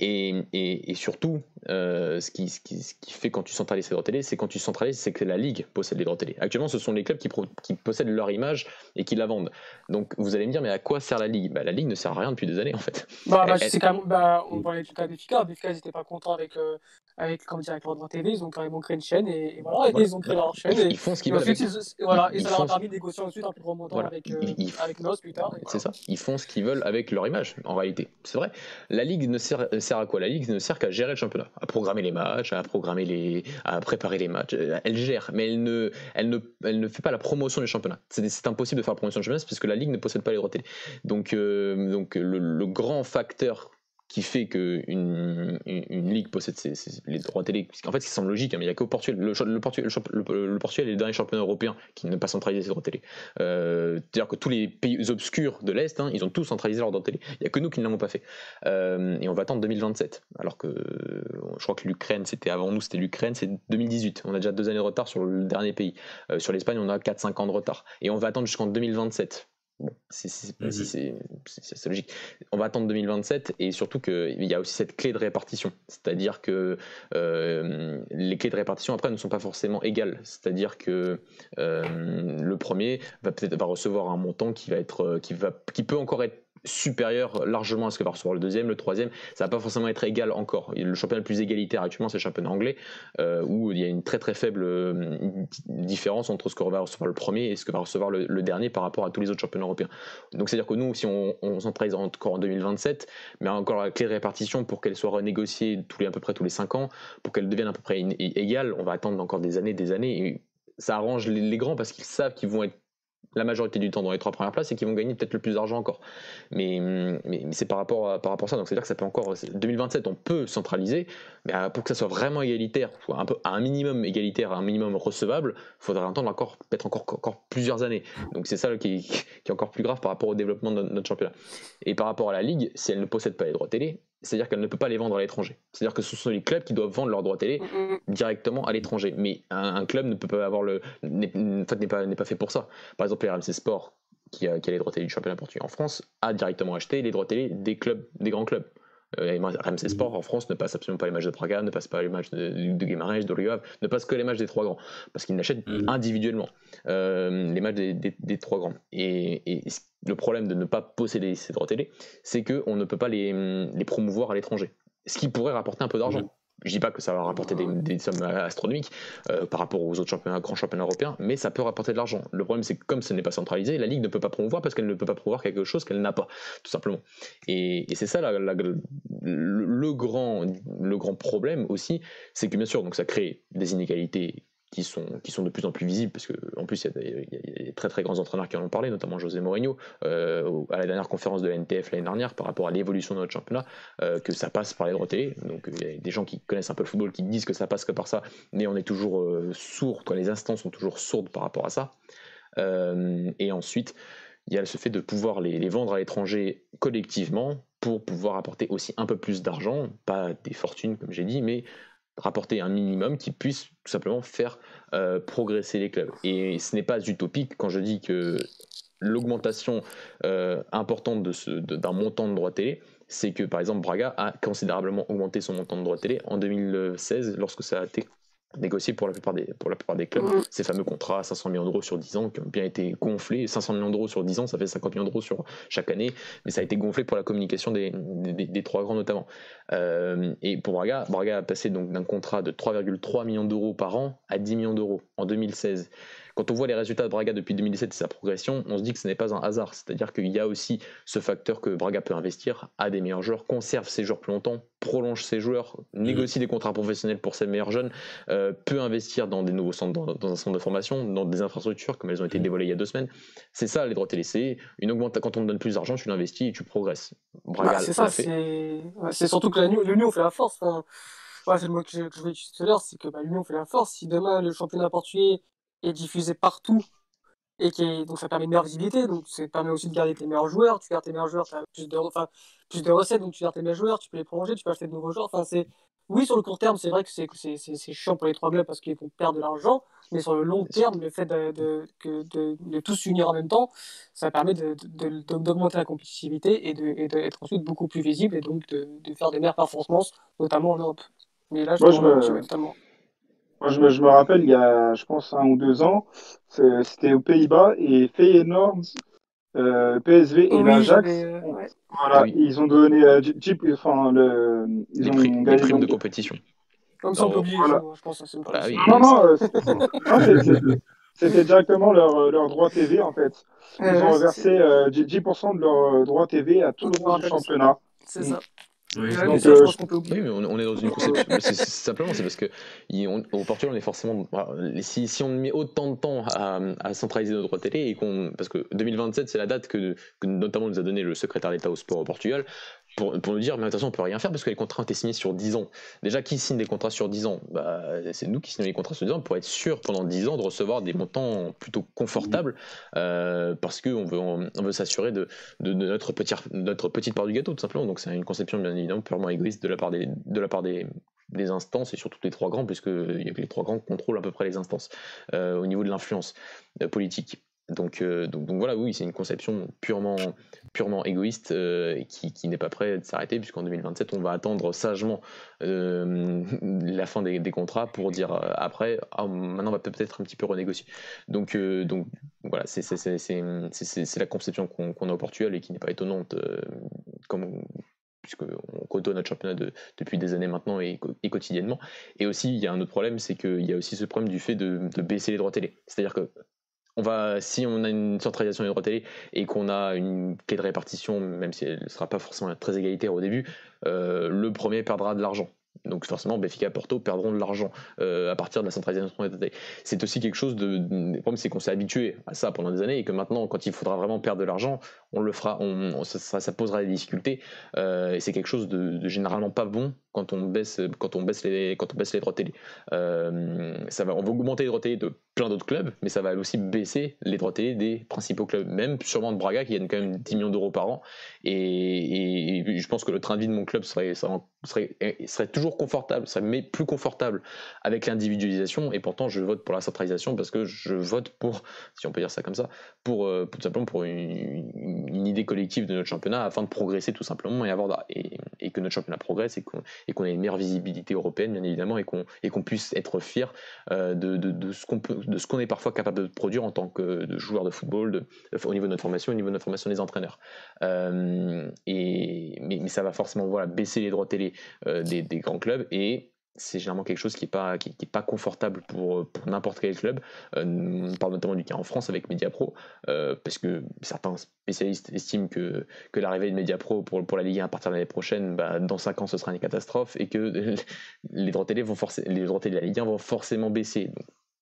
Et, surtout, euh, ce, qui, ce, qui, fait quand tu centralises les droits télé, c'est quand tu centralises, c'est que la ligue possède les droits télé. Actuellement, ce sont les clubs qui, qui, possèdent leur image et qui la vendent. Donc, vous allez me dire, mais à quoi sert la ligue? Bah, La ligue ne sert à rien depuis des années, en fait. Bah, bah, bah on parlait tout à l'heure ils n'étaient pas contents avec, euh, avec, comment dire, avec leur droit TV, ils ont carrément créé une chaîne et, voilà, et ils ont créé leur chaîne. Ils, font ce qu'ils veulent. voilà, et ça leur a permis de négocier ensuite un plus gros montant avec, euh, avec NOS plus tard. C'est ça, ils font ce qu'ils veulent avec leur image, en réalité. C'est vrai. La ligue ne sert, sert à quoi? La ligue ne sert qu'à gérer le championnat, à programmer les matchs, à programmer les, à préparer les matchs. Euh, elle gère, mais elle ne, elle ne, elle ne fait pas la promotion du championnat. C'est impossible de faire la promotion du championnat puisque la ligue ne possède pas les droits télé. Donc, euh, donc le, le, grand facteur qui fait qu'une une, ligue possède les droits télé. En fait, qui semble logique, hein, mais il n'y a qu'au Portugal. Le, Portugal, le, Portugal est le dernier championnat européen qui n'a pas centralisé ses droits télé. Euh, C'est-à-dire que tous les pays obscurs de l'Est, hein, ils ont tous centralisé leurs droits télé. Il n'y a que nous qui ne l'avons pas fait. Euh, et on va attendre 2027. Alors que je crois que l'Ukraine, c'était avant nous, c'était l'Ukraine, c'est 2018. On a déjà deux années de retard sur le dernier pays. Euh, sur l'Espagne, on a 4-5 ans de retard. Et on va attendre jusqu'en 2027. Bon, c'est logique. On va attendre 2027 et surtout qu'il y a aussi cette clé de répartition. C'est-à-dire que euh, les clés de répartition après ne sont pas forcément égales. C'est-à-dire que euh, le premier va peut-être recevoir un montant qui va être qui va qui peut encore être supérieur largement à ce que va recevoir le deuxième, le troisième. Ça va pas forcément être égal encore. Le championnat le plus égalitaire actuellement, c'est le championnat anglais, euh, où il y a une très très faible euh, différence entre ce que va recevoir le premier et ce que va recevoir le, dernier par rapport à tous les autres championnats européens. Donc c'est-à-dire que nous, si on, on centralise encore en 2027, mais encore la clé de répartition pour qu'elle soit renégociée tous les, à peu près tous les 5 ans, pour qu'elle devienne à peu près égale, on va attendre encore des années, des années. Et ça arrange les grands parce qu'ils savent qu'ils vont être la majorité du temps dans les trois premières places et qui vont gagner peut-être le plus d'argent encore. Mais, mais, c'est par rapport, à, par rapport à ça, donc c'est-à-dire que ça peut encore. 2027, on peut centraliser, mais euh, pour que ça soit vraiment égalitaire, un peu, à un minimum égalitaire, à un minimum recevable, il faudra attendre encore, peut-être encore, encore plusieurs années. Donc c'est ça qui, qui, est encore plus grave par rapport au développement de notre championnat. Et par rapport à la Ligue, si elle ne possède pas les droits télé, c'est-à-dire qu'elle ne peut pas les vendre à l'étranger. C'est-à-dire que ce sont les clubs qui doivent vendre leurs droits télé directement à l'étranger. Mais un, club ne peut pas avoir le, n'est, pas, n'est pas fait pour ça. Par exemple, les RMC Sport, qui a, qui a les droits télé du championnat portugais en France, a directement acheté les droits télé des clubs, des grands clubs. Euh, RMC Sport en France ne passe absolument pas les matchs de Praga, ne passe pas les matchs de, de de Rio ne passe que les matchs des trois grands, parce qu'ils n'achètent mm. individuellement les matchs des, trois grands. Et, le problème de ne pas posséder ces droits télé, c'est qu'on ne peut pas les, les promouvoir à l'étranger. Ce qui pourrait rapporter un peu d'argent. Mm je dis pas que ça va rapporter des, sommes astronomiques euh, par rapport aux autres championnats, grands championnats européens, mais ça peut rapporter de l'argent. Le problème, c'est que comme ce n'est pas centralisé, la Ligue ne peut pas promouvoir parce qu'elle ne peut pas promouvoir quelque chose qu'elle n'a pas, tout simplement. Et, c'est ça le, grand, le grand problème aussi, c'est que bien sûr, donc ça crée des inégalités qui sont, qui sont de plus en plus visibles, parce qu'en plus, il y, a des très très grands entraîneurs qui en ont parlé, notamment José Mourinho, euh, à la dernière conférence de la NTF l'année dernière, par rapport à l'évolution de notre championnat, euh, que ça passe par les droits télé. Donc il y a des gens qui connaissent un peu le football qui disent que ça passe que par ça, mais on est toujours euh, sourd, les instances sont toujours sourdes par rapport à ça. et ensuite, il y a ce fait de pouvoir les, les vendre à l'étranger collectivement pour pouvoir apporter aussi un peu plus d'argent, pas des fortunes comme j'ai dit, mais rapporter un minimum qui puisse tout simplement faire euh, progresser les clubs. Et ce n'est pas utopique quand je dis que l'augmentation euh, importante d'un montant de droits télé, c'est que par exemple Braga a considérablement augmenté son montant de droits télé en 2016 lorsque ça a été négocié pour la plupart des, pour la plupart des clubs. Mm. Ces fameux contrats à 500 millions d'euros sur 10 ans qui ont bien été gonflés. 500 millions d'euros sur 10 ans, ça fait 50 millions d'euros sur chaque année, mais ça a été gonflé pour la communication des, des, trois grands notamment. Euh, et pour Braga, Braga a passé donc d'un contrat de 3,3 millions d'euros par an à 10 millions d'euros en 2016. Quand on voit les résultats de Braga depuis 2017 et sa progression, on se dit que ce n'est pas un hasard. C'est-à-dire qu'il y a aussi ce facteur que Braga peut investir, à des meilleurs joueurs, conserve ses joueurs plus longtemps, prolonge ses joueurs, négocie des contrats professionnels pour ses meilleurs jeunes, euh, peut investir dans des nouveaux centres, dans, un centre de formation, dans des infrastructures comme elles ont été mm. dévoilées il y a deux semaines. C'est ça les droits télé. une augmente quand on te donne plus d'argent, tu l'investis et tu progresses. Braga, bah, c'est ça. C'est surtout que l'union fait la force. c'est le mot que je, voulais utiliser tout à l'heure, c'est que bah, l'union fait la force. Si demain le championnat portugais est diffusé partout et qui donc ça permet une meilleure visibilité, donc ça permet aussi de garder tes meilleurs joueurs, tu gardes tes meilleurs joueurs, tu as plus de, enfin, plus de recettes, donc tu gardes tes meilleurs joueurs, tu peux les prolonger, tu peux acheter de nouveaux joueurs, enfin c'est oui, sur le court terme, c'est vrai que c'est, c'est, c'est, chiant pour les trois clubs parce qu'ils vont perdre de l'argent, mais sur le long terme, le fait de, de, de, de tous s'unir en même temps, ça permet d'augmenter la compétitivité et, d'être ensuite beaucoup plus visible et donc de, faire des meilleures performances, notamment en Europe. Mais là, je, Moi, je totalement. Moi, je me, je me, rappelle, il y a, je pense, un ou deux ans, c'était aux Pays-Bas et Feyenoord, euh, PSV et l'Ajax, euh, voilà, ils ont donné, euh, Jeep, enfin, le, ils les, ont prix, les primes de compétition. Comme ça, on peut oublier, voilà. je pense. C'est ah, oui. Non, non, euh, c'était directement leur, leur droit TV, en fait. Ils ont reversé 10% de leur droit TV à tout le monde du championnat. C'est ça. Oui, mais on, est dans une conception. c'est, simplement, c'est parce que au Portugal, on est forcément. Si, si, on met autant de temps à, centraliser nos droits télé, et qu'on, parce que 2027, c'est la date que, que, notamment nous a donné le secrétaire d'État au sport au Portugal, pour, pour, nous dire, mais attention, on peut rien faire parce que les contrats ont été signés sur 10 ans. Déjà, qui signe des contrats sur 10 ans? Bah, C'est nous qui signons les contrats sur 10 ans pour être sûr pendant 10 ans de recevoir des montants plutôt confortables euh, parce qu'on veut, on, veut s'assurer de, de, notre, petit, notre petite part du gâteau, tout simplement. Donc, c'est une conception, bien évidemment, purement égoïste de la part des, de la part des, des instances et surtout les trois grands, puisque que les trois grands contrôlent à peu près les instances euh, au niveau de l'influence euh, politique. Euh, donc, donc, voilà, oui, c'est une conception purement, purement égoïste euh, et qui, qui n'est pas prêt de s'arrêter, puisqu'en 2027, on va attendre sagement euh, la fin des, contrats pour dire après, ah, maintenant on va peut-être un petit peu renégocier. Donc, donc voilà, c'est la conception qu'on a au Portugal et qui n'est pas étonnante, comme, puisqu'on côtoie notre championnat depuis des années maintenant et, quotidiennement. Et aussi, il y a un autre problème, c'est qu'il y a aussi ce problème du fait de, de baisser les droits télé. C'est-à-dire que on va, si on a une centralisation des droits télé et qu'on a une clé de répartition, même si elle ne sera pas forcément très égalitaire au début, euh, le premier perdra de l'argent. Donc forcément, Benfica Porto perdront de l'argent euh, à partir de la centralisation. C'est aussi quelque chose de. Le problème, c'est qu'on s'est habitué à ça pendant des années et que maintenant, quand il faudra vraiment perdre de l'argent, on le fera, ça, posera des difficultés. Euh, et c'est quelque chose de, généralement pas bon quand on baisse, quand on baisse les, quand on baisse les droits télé. Euh, ça va, on va augmenter les droits télé de plein d'autres clubs, mais ça va aussi baisser les droits télé des principaux clubs, même sûrement de Braga qui gagne quand même 10 millions d'euros par an. Et, je pense que le train de vie de mon club serait toujours confortable, ça met plus confortable avec l'individualisation. Et pourtant, je vote pour la centralisation parce que je vote pour, si on peut dire ça comme ça, pour, euh, tout simplement pour une, idée collective de notre championnat afin de progresser tout simplement et, avoir, et, que notre championnat progresse et qu'on ait une meilleure visibilité européenne, bien évidemment, et qu'on qu'on puisse être fier euh, de, de, de, ce qu'on est parfois capable de produire en tant que joueur de football, au niveau de notre formation, au niveau de notre formation des entraîneurs. Euh, et, mais, ça va forcément voilà, baisser les droits télé des, des, grands clubs et c'est généralement quelque chose qui n'est pas, qui, pas confortable pour, pour n'importe quel club. Euh, on parle notamment du cas en France avec Mediapro, euh, parce que certains spécialistes estiment que, que l'arrivée de Mediapro pour, pour la Ligue 1 à partir de l'année prochaine, bah, dans 5 ans, ce sera une catastrophe et que les droits télé, vont les droits télé de la Ligue 1 vont forcément baisser.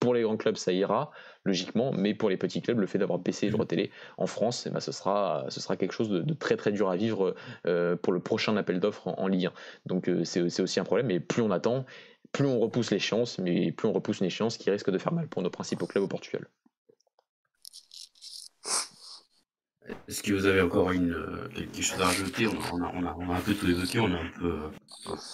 Pour les grands clubs, ça ira, logiquement, mais pour les petits clubs, le fait d'avoir baissé les droits télé en France, eh ben, ce, sera, ce sera quelque chose de, très très dur à vivre euh, pour le prochain appel d'offres en, Ligue 1. Donc euh, c'est aussi un problème, mais plus on attend, plus on repousse l'échéance, mais plus on repousse une échéance qui risque de faire mal pour nos principaux clubs au Portugal. Est-ce que vous avez encore une, euh, quelque chose à rajouter? On a, on, a, on, a, un peu tout évoqué, on a un peu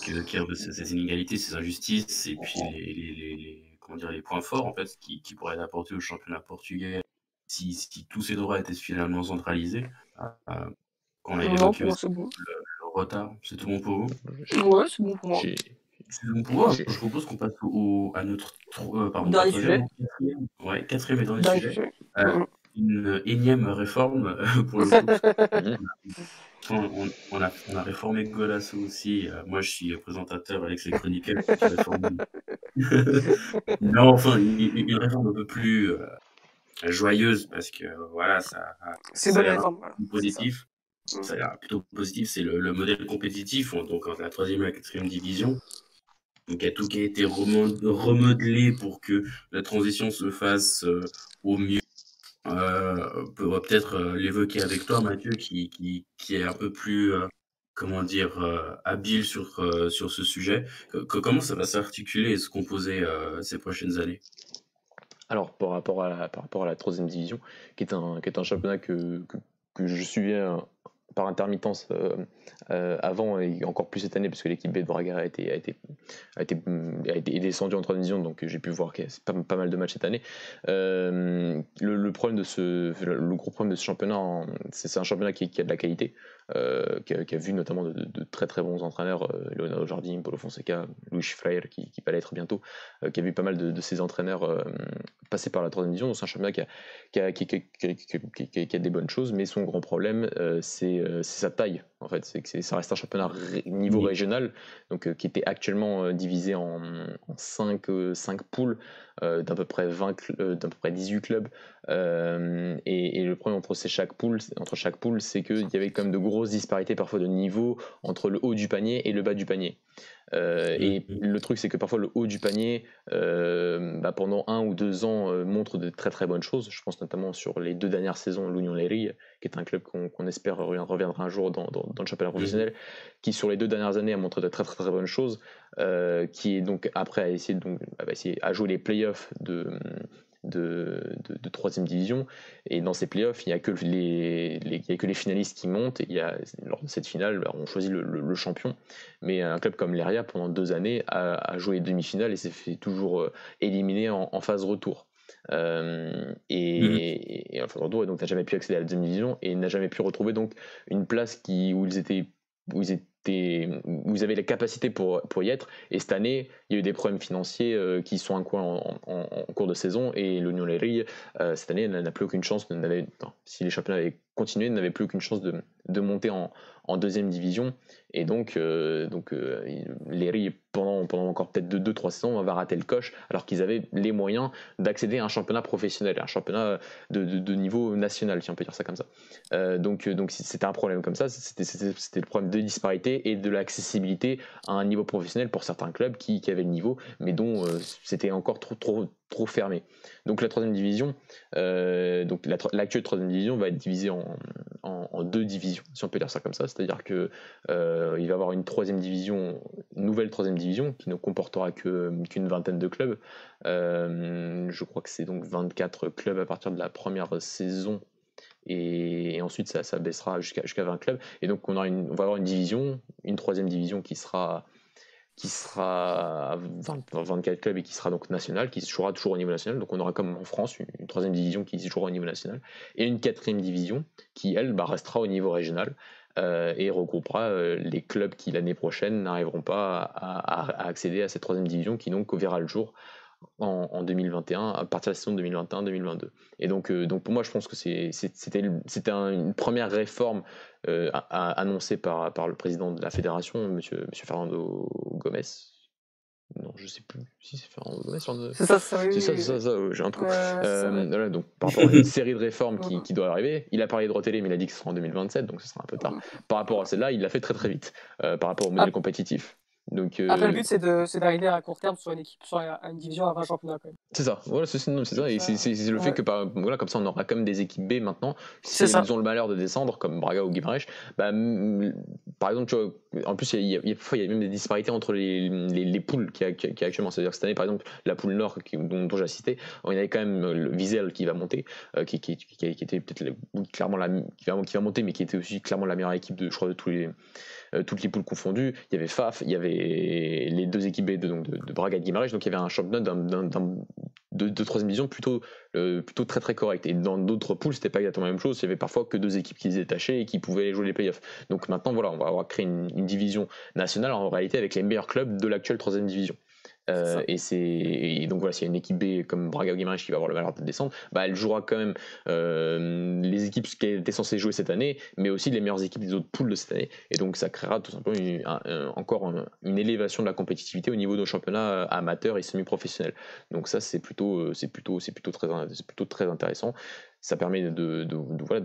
évoqué ces, ces, inégalités, ces injustices, et puis les, les, les comment dire, les points forts en fait, qui, qui pourraient apporter au championnat portugais si, si tous ces droits étaient finalement centralisés. Euh, on a évoqué le, retard, c'est tout bon pour vous? Ouais, c'est bon pour moi. C'est bon pour moi. Je propose qu'on passe au, à notre euh, pardon, dernier sujet. Quatrième, ouais, quatrième et dernier, sujet. sujet. Euh, mm. Une énième réforme euh, pour le foot. on, on, a, on a réformé Golasso aussi. Euh, moi, je suis présentateur, Alex est chroniqueur. non, enfin, une, une, réforme un peu plus euh, joyeuse parce que voilà, ça, c'est a positif. Ça a l'air plutôt positif, c'est le, le, modèle compétitif, donc entre la troisième et la quatrième division. Donc, il y a tout qui a été remodelé pour que la transition se fasse euh, au mieux euh, peut peut-être euh, l'évoquer avec toi, Mathieu, qui, qui, qui est un peu plus, euh, comment dire, habile sur, sur ce sujet. comment ça va s'articuler et se composer ces prochaines années? Alors, par rapport, à la, par rapport à la troisième division, qui est un, qui est un championnat que, que, que je suivais par intermittence euh, euh, avant et encore plus cette année parce que l'équipe B de Braga a été, a été, a été, a été descendue en troisième division donc j'ai pu voir pas, mal de matchs cette année. Euh, le, problème de ce, le gros problème de ce championnat, c'est un championnat qui, a de la qualité, qui a, qui, a, vu notamment de, de, très très bons entraîneurs, Leonardo Jardim, Paulo Fonseca, Luis Freire qui, qui va l'être bientôt, qui a vu pas mal de, de ces entraîneurs passer par la troisième division. C'est un championnat qui a, qui, qui a, des bonnes choses, mais son grand problème c'est euh, sa taille en fait. C'est que ça reste un championnat niveau régional, donc euh, qui était actuellement euh, divisé en, 5, 5 poules d'à peu près 20 d'à peu près 18 clubs. Et, le problème entre ces chaque poule, entre chaque c'est qu'il y avait quand même de grosses disparités parfois de niveau entre le haut du panier et le bas du panier. Euh, et mmh, mmh. le truc, c'est que parfois le haut du panier, euh, bah, pendant un ou deux ans, euh, montre de très très bonnes choses. Je pense notamment sur les deux dernières saisons, l'Union Léry, qui est un club qu'on espère reviendra un jour dans, dans, le championnat mmh. professionnel, qui sur les deux dernières années a montré de très très très bonnes choses, qui est donc après à essayer, donc, à essayer à jouer les playoffs de, de, de, troisième division. Et dans ces playoffs, il n'y a, que les, il a que les finalistes qui montent. Et il y a, lors de cette finale, bah, on choisit le, champion. Mais un club comme l'Eria, pendant deux années, a, joué demi-finale et s'est fait toujours euh, éliminer en, phase retour. Euh, et, mmh. en phase retour, et donc n'a jamais pu accéder à la deuxième division et n'a jamais pu retrouver donc une place qui, où ils étaient où ils étaient vous avez la capacité pour, pour y être. Et cette année, il y a eu des problèmes financiers euh, qui sont un coin en, cours de saison. Et l'Union Léry, euh, cette année, n'a plus aucune chance. si les championnats avaient continué, n'avait plus aucune chance de, de monter en, en, deuxième division. Et donc, euh, donc Léry, pendant, pendant encore peut-être 2-3 saisons, va rater le coche, alors qu'ils avaient les moyens d'accéder à un championnat professionnel, un championnat de, de, niveau national, si on peut dire ça comme ça. donc, donc c'était un problème comme ça. C'était le problème de disparité et de l'accessibilité à un niveau professionnel pour certains clubs qui, qui avaient le niveau, mais dont euh, c'était encore trop, trop fermé. Donc la troisième division, euh, donc l'actuelle troisième division va être divisée en, deux divisions, si on peut dire ça comme ça. C'est-à-dire que euh, il va y avoir une troisième division, nouvelle troisième division qui ne comportera qu'une vingtaine de clubs. je crois que c'est donc 24 clubs à partir de la première saison et, ensuite ça, ça baissera jusqu'à jusqu'à 20 clubs. Et donc on, aura une, on va avoir une division, une troisième division qui sera qui sera 24 clubs et qui sera donc national, qui se jouera toujours au niveau national. Donc on aura comme en France une, troisième division qui se jouera au niveau national et une quatrième division qui, elle, bah, restera au niveau régional. Euh, et regroupera euh, les clubs qui l'année prochaine n'arriveront pas à, accéder à cette troisième division qui donc verra le jour en, 2021, à partir de la saison 2021-2022. Et donc, euh, donc pour moi, je pense que c'était une première réforme annoncée par, par le président de la fédération, monsieur, monsieur Fernando Gomez, non, je sais plus si c'est Fernando Gomez. C'est ça, c'est ça, ça, ça, j'ai un truc. voilà, donc par rapport à une série de réformes qui, qui doit arriver, il a parlé de Rotélé, mais il a dit que ce sera en 2027, donc ce sera un peu tard. Par rapport à celle-là, il l'a fait très très vite, par rapport au modèle ah. compétitif. Donc, euh, Après, le but, c'est d'arriver à court terme sur une équipe, sur une division à 20 championnats. C'est ça, voilà, c'est ça. Et c'est le fait que, par, voilà, comme ça, on aura quand même des équipes B maintenant. Si elles ont le malheur de descendre, comme Braga ou Guimarães, bah, par exemple, tu vois, en plus, il y, a, il, y a, même des disparités entre les, les, les poules qui, qui, qui actuellement. C'est-à-dire que cette année, par exemple, la poule Nord dont, dont j'ai il y avait quand même le Wiesel qui va monter, euh, qui, qui, qui, était peut-être clairement la, qui va, qui va monter, mais qui était aussi clairement la meilleure équipe de, je crois, de tous les euh, toutes les poules confondues. Il y avait FAF, il y avait les deux équipes de, donc de, Braga et donc il y avait un championnat de, de, troisième division plutôt, euh, plutôt très très correct. Et dans d'autres poules, c'était pas exactement la même chose. Il y avait parfois que deux équipes qui se détachaient et qui pouvaient jouer les playoffs. Donc maintenant, voilà, on va avoir créé une division nationale en réalité avec les meilleurs clubs de l'actuelle troisième division. Euh, et c'est donc voilà, s'il y a une équipe B comme Braga ou Guimarães qui va avoir le malheur de descendre, bah, elle jouera quand même euh, les équipes qui étaient censées jouer cette année, mais aussi les meilleures équipes des autres poules de cette année. Et donc ça créera tout simplement encore une élévation de la compétitivité au niveau de nos championnats amateurs et semi-professionnels. Donc ça c'est plutôt c'est plutôt c'est plutôt très c'est plutôt très intéressant ça permet de, de, de voilà,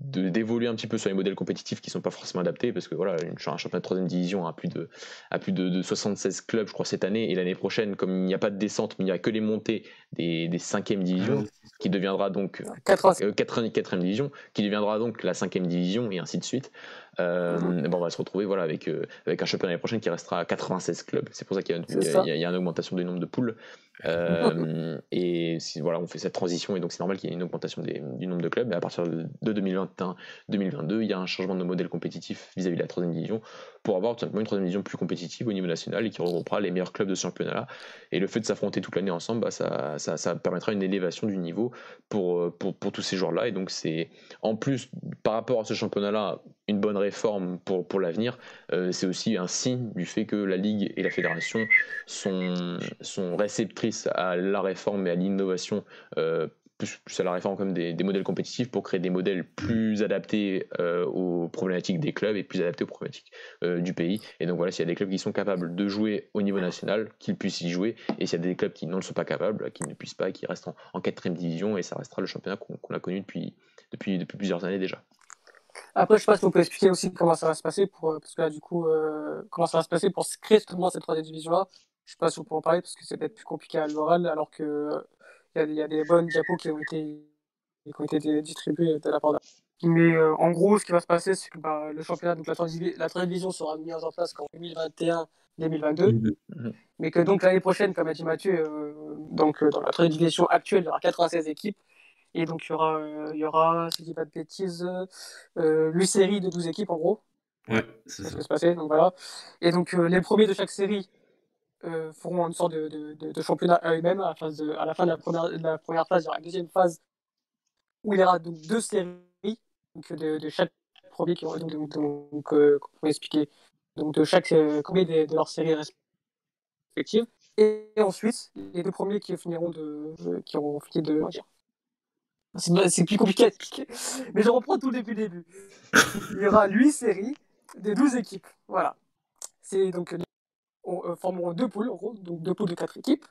d'évoluer un petit peu sur les modèles compétitifs qui sont pas forcément adaptés parce que voilà un championnat de troisième division a plus de à plus de, 76 clubs je crois cette année et l'année prochaine comme il n'y a pas de descente mais il n'y a que les montées des, des 5e divisions qui deviendra donc 4 euh, e division qui deviendra donc la 5e division et ainsi de suite euh, mhm. bon, on va se retrouver voilà, avec, euh, avec un championnat l'année prochaine qui restera à 96 clubs. C'est pour ça qu'il y, y, a une augmentation du nombre de poules. Euh, et voilà, on fait cette transition et donc c'est normal qu'il y ait une augmentation du nombre de clubs. Mais à partir de, 2021-2022, il y a un changement de modèle compétitif vis-à-vis de la troisième division pour avoir tout simplement une troisième division plus compétitive au niveau national et qui regroupera les meilleurs clubs de ce championnat-là. Et le fait de s'affronter toute l'année ensemble, bah, ça, ça, ça, permettra une élévation du niveau pour, pour, pour tous ces joueurs-là. Et donc c'est en plus par rapport à ce championnat-là une bonne réforme pour, pour l'avenir. Euh, c'est aussi un signe du fait que la Ligue et la Fédération sont, sont réceptrices à la réforme et à l'innovation euh, plus, à la réforme comme des, des, modèles compétitifs pour créer des modèles plus adaptés euh, aux problématiques des clubs et plus adaptés aux problématiques du pays. Et donc voilà, s'il y a des clubs qui sont capables de jouer au niveau national, qu'ils puissent y jouer, et s'il y a des clubs qui n'en sont pas capables, qui ne puissent pas, qui restent en, quatrième division, et ça restera le championnat qu'on a connu depuis, depuis, depuis plusieurs années déjà. Après, je sais pas si vous pouvez expliquer aussi comment ça va se passer pour, euh, parce que là, du coup, euh, comment ça va se passer pour créer justement cette troisième division-là. Je sais pas si vous pouvez en parler parce que c'est peut-être plus compliqué à l'oral, alors que il y, a des bonnes diapos qui ont été, qui ont été distribuées de la part Mais euh, en gros, ce qui va se passer, c'est que bah, le championnat, donc la troisième, la division sera mise en place qu'en 2021-2022, mhm. mais que donc l'année prochaine, comme a dit Mathieu, donc dans la troisième division actuelle, il y aura 96 équipes et donc, il y aura, euh, il y aura si je dis pas de bêtises, euh, une série de 12 équipes en gros. Ouais, c'est ça. va se passer. Donc, voilà. Et donc, euh, les premiers de chaque série euh, feront une sorte de, de, de, championnat à eux-mêmes. À, à, la fin de la première, de la première phase, il y aura une deuxième phase où il y aura donc deux séries donc de, de chaque premier qui donc, donc, donc euh, expliquer donc de chaque premier de, de leurs séries respectives. Et, ensuite, les deux premiers qui finiront de, qui auront fini de, c'est plus compliqué à expliquer. Mais je reprends tout depuis le début. Il y aura 8 séries des 12 équipes. Voilà. C'est donc on euh, formeront deux poules, en gros, donc deux poules de 4 équipes.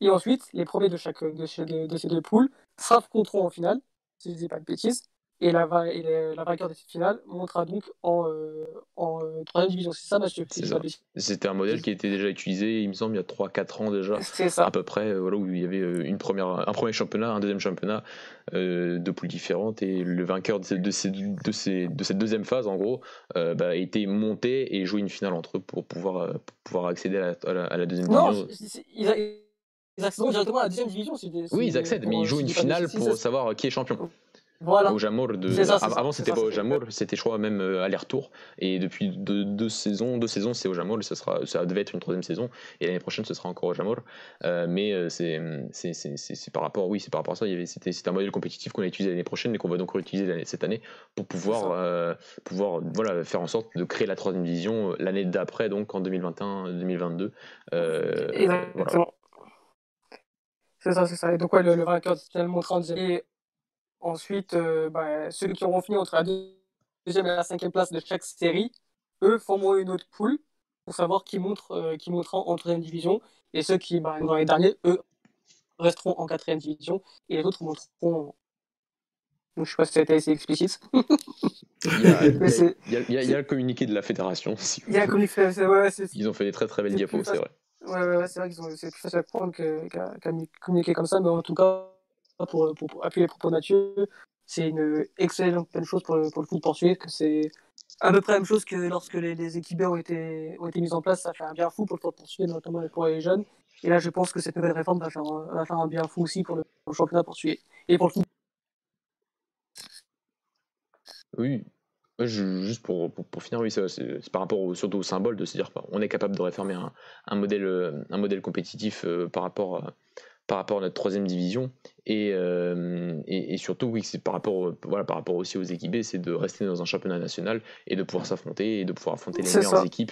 Et ensuite, les premiers de chaque de, ces deux poules s'affronteront en finale, si je ne dis pas de bêtises. Et la, et la, vainqueur de cette finale montera donc en, euh, en euh, troisième division. C'est ça, Mathieu C'était un modèle qui était déjà utilisé, il me semble, il y a 3-4 ans déjà. C'est ça. À peu près, voilà, où il y avait une première, un premier championnat, un deuxième championnat, euh, de poules différentes. Et le vainqueur de, ces, de, ces, de, ces, de cette deuxième phase, en gros, euh, bah, a été monté et joué une finale entre eux pour pouvoir, pour pouvoir accéder à la, à la, deuxième division. Ils, ils accèdent directement à la deuxième division. Oui, ils accèdent, mais ils jouent une finale pour savoir qui est champion. Voilà. Au de... Avant, c'était pas au c'était, je crois, même euh, aller-retour. Et depuis deux, saisons, deux saisons, c'est au. Ça, sera, ça devait être une troisième saison. Et l'année prochaine, ce sera encore au. Euh, mais euh, c'est, par rapport, oui, c'est par rapport à ça. Il y avait, c'était, un modèle compétitif qu'on a utilisé l'année prochaine et qu'on va donc réutiliser cette année pour pouvoir, pouvoir voilà, faire en sorte de créer la troisième division l'année d'après, donc en 2021-2022. Exactement. C'est ça, c'est ça. Et donc, ouais, le, le vainqueur en série Ensuite, euh, bah, ceux qui auront fini entre la deuxième et la cinquième place de chaque série, eux formeront une autre poule pour savoir qui montre euh, qui montera en troisième division. Et ceux qui, bah, dans les derniers, eux, resteront en quatrième division et les autres monteront. Donc, je sais pas si ça a été assez explicite. il, y a, le communiqué de la fédération. il y a le communiqué, ouais, Ils ont fait des très très belles diapos, c'est vrai. Ouais, ouais, c'est vrai qu'ils ont c'est plus facile à prendre qu'à communiquer comme ça, mais en tout cas, pour, pour, appuyer les propos de Mathieu. C'est une excellente chose pour pour le foot portugais, que c'est à peu près la même chose que lorsque les, équipes ont été, ont été mises en place, ça fait un bien fou pour le foot portugais, notamment pour les jeunes. Et là, je pense que cette nouvelle réforme va faire, va faire un bien fou aussi pour le, championnat portugais et pour le foot. Oui, juste pour, pour, finir, oui, c'est par rapport surtout au symbole de se dire on est capable de réformer un, un modèle, un modèle compétitif euh, par rapport à, par rapport à notre troisième division. Et, euh, et, surtout, oui, c'est par rapport, voilà, par rapport aussi aux équipes c'est de rester dans un championnat national et de pouvoir s'affronter et de pouvoir affronter les meilleures équipes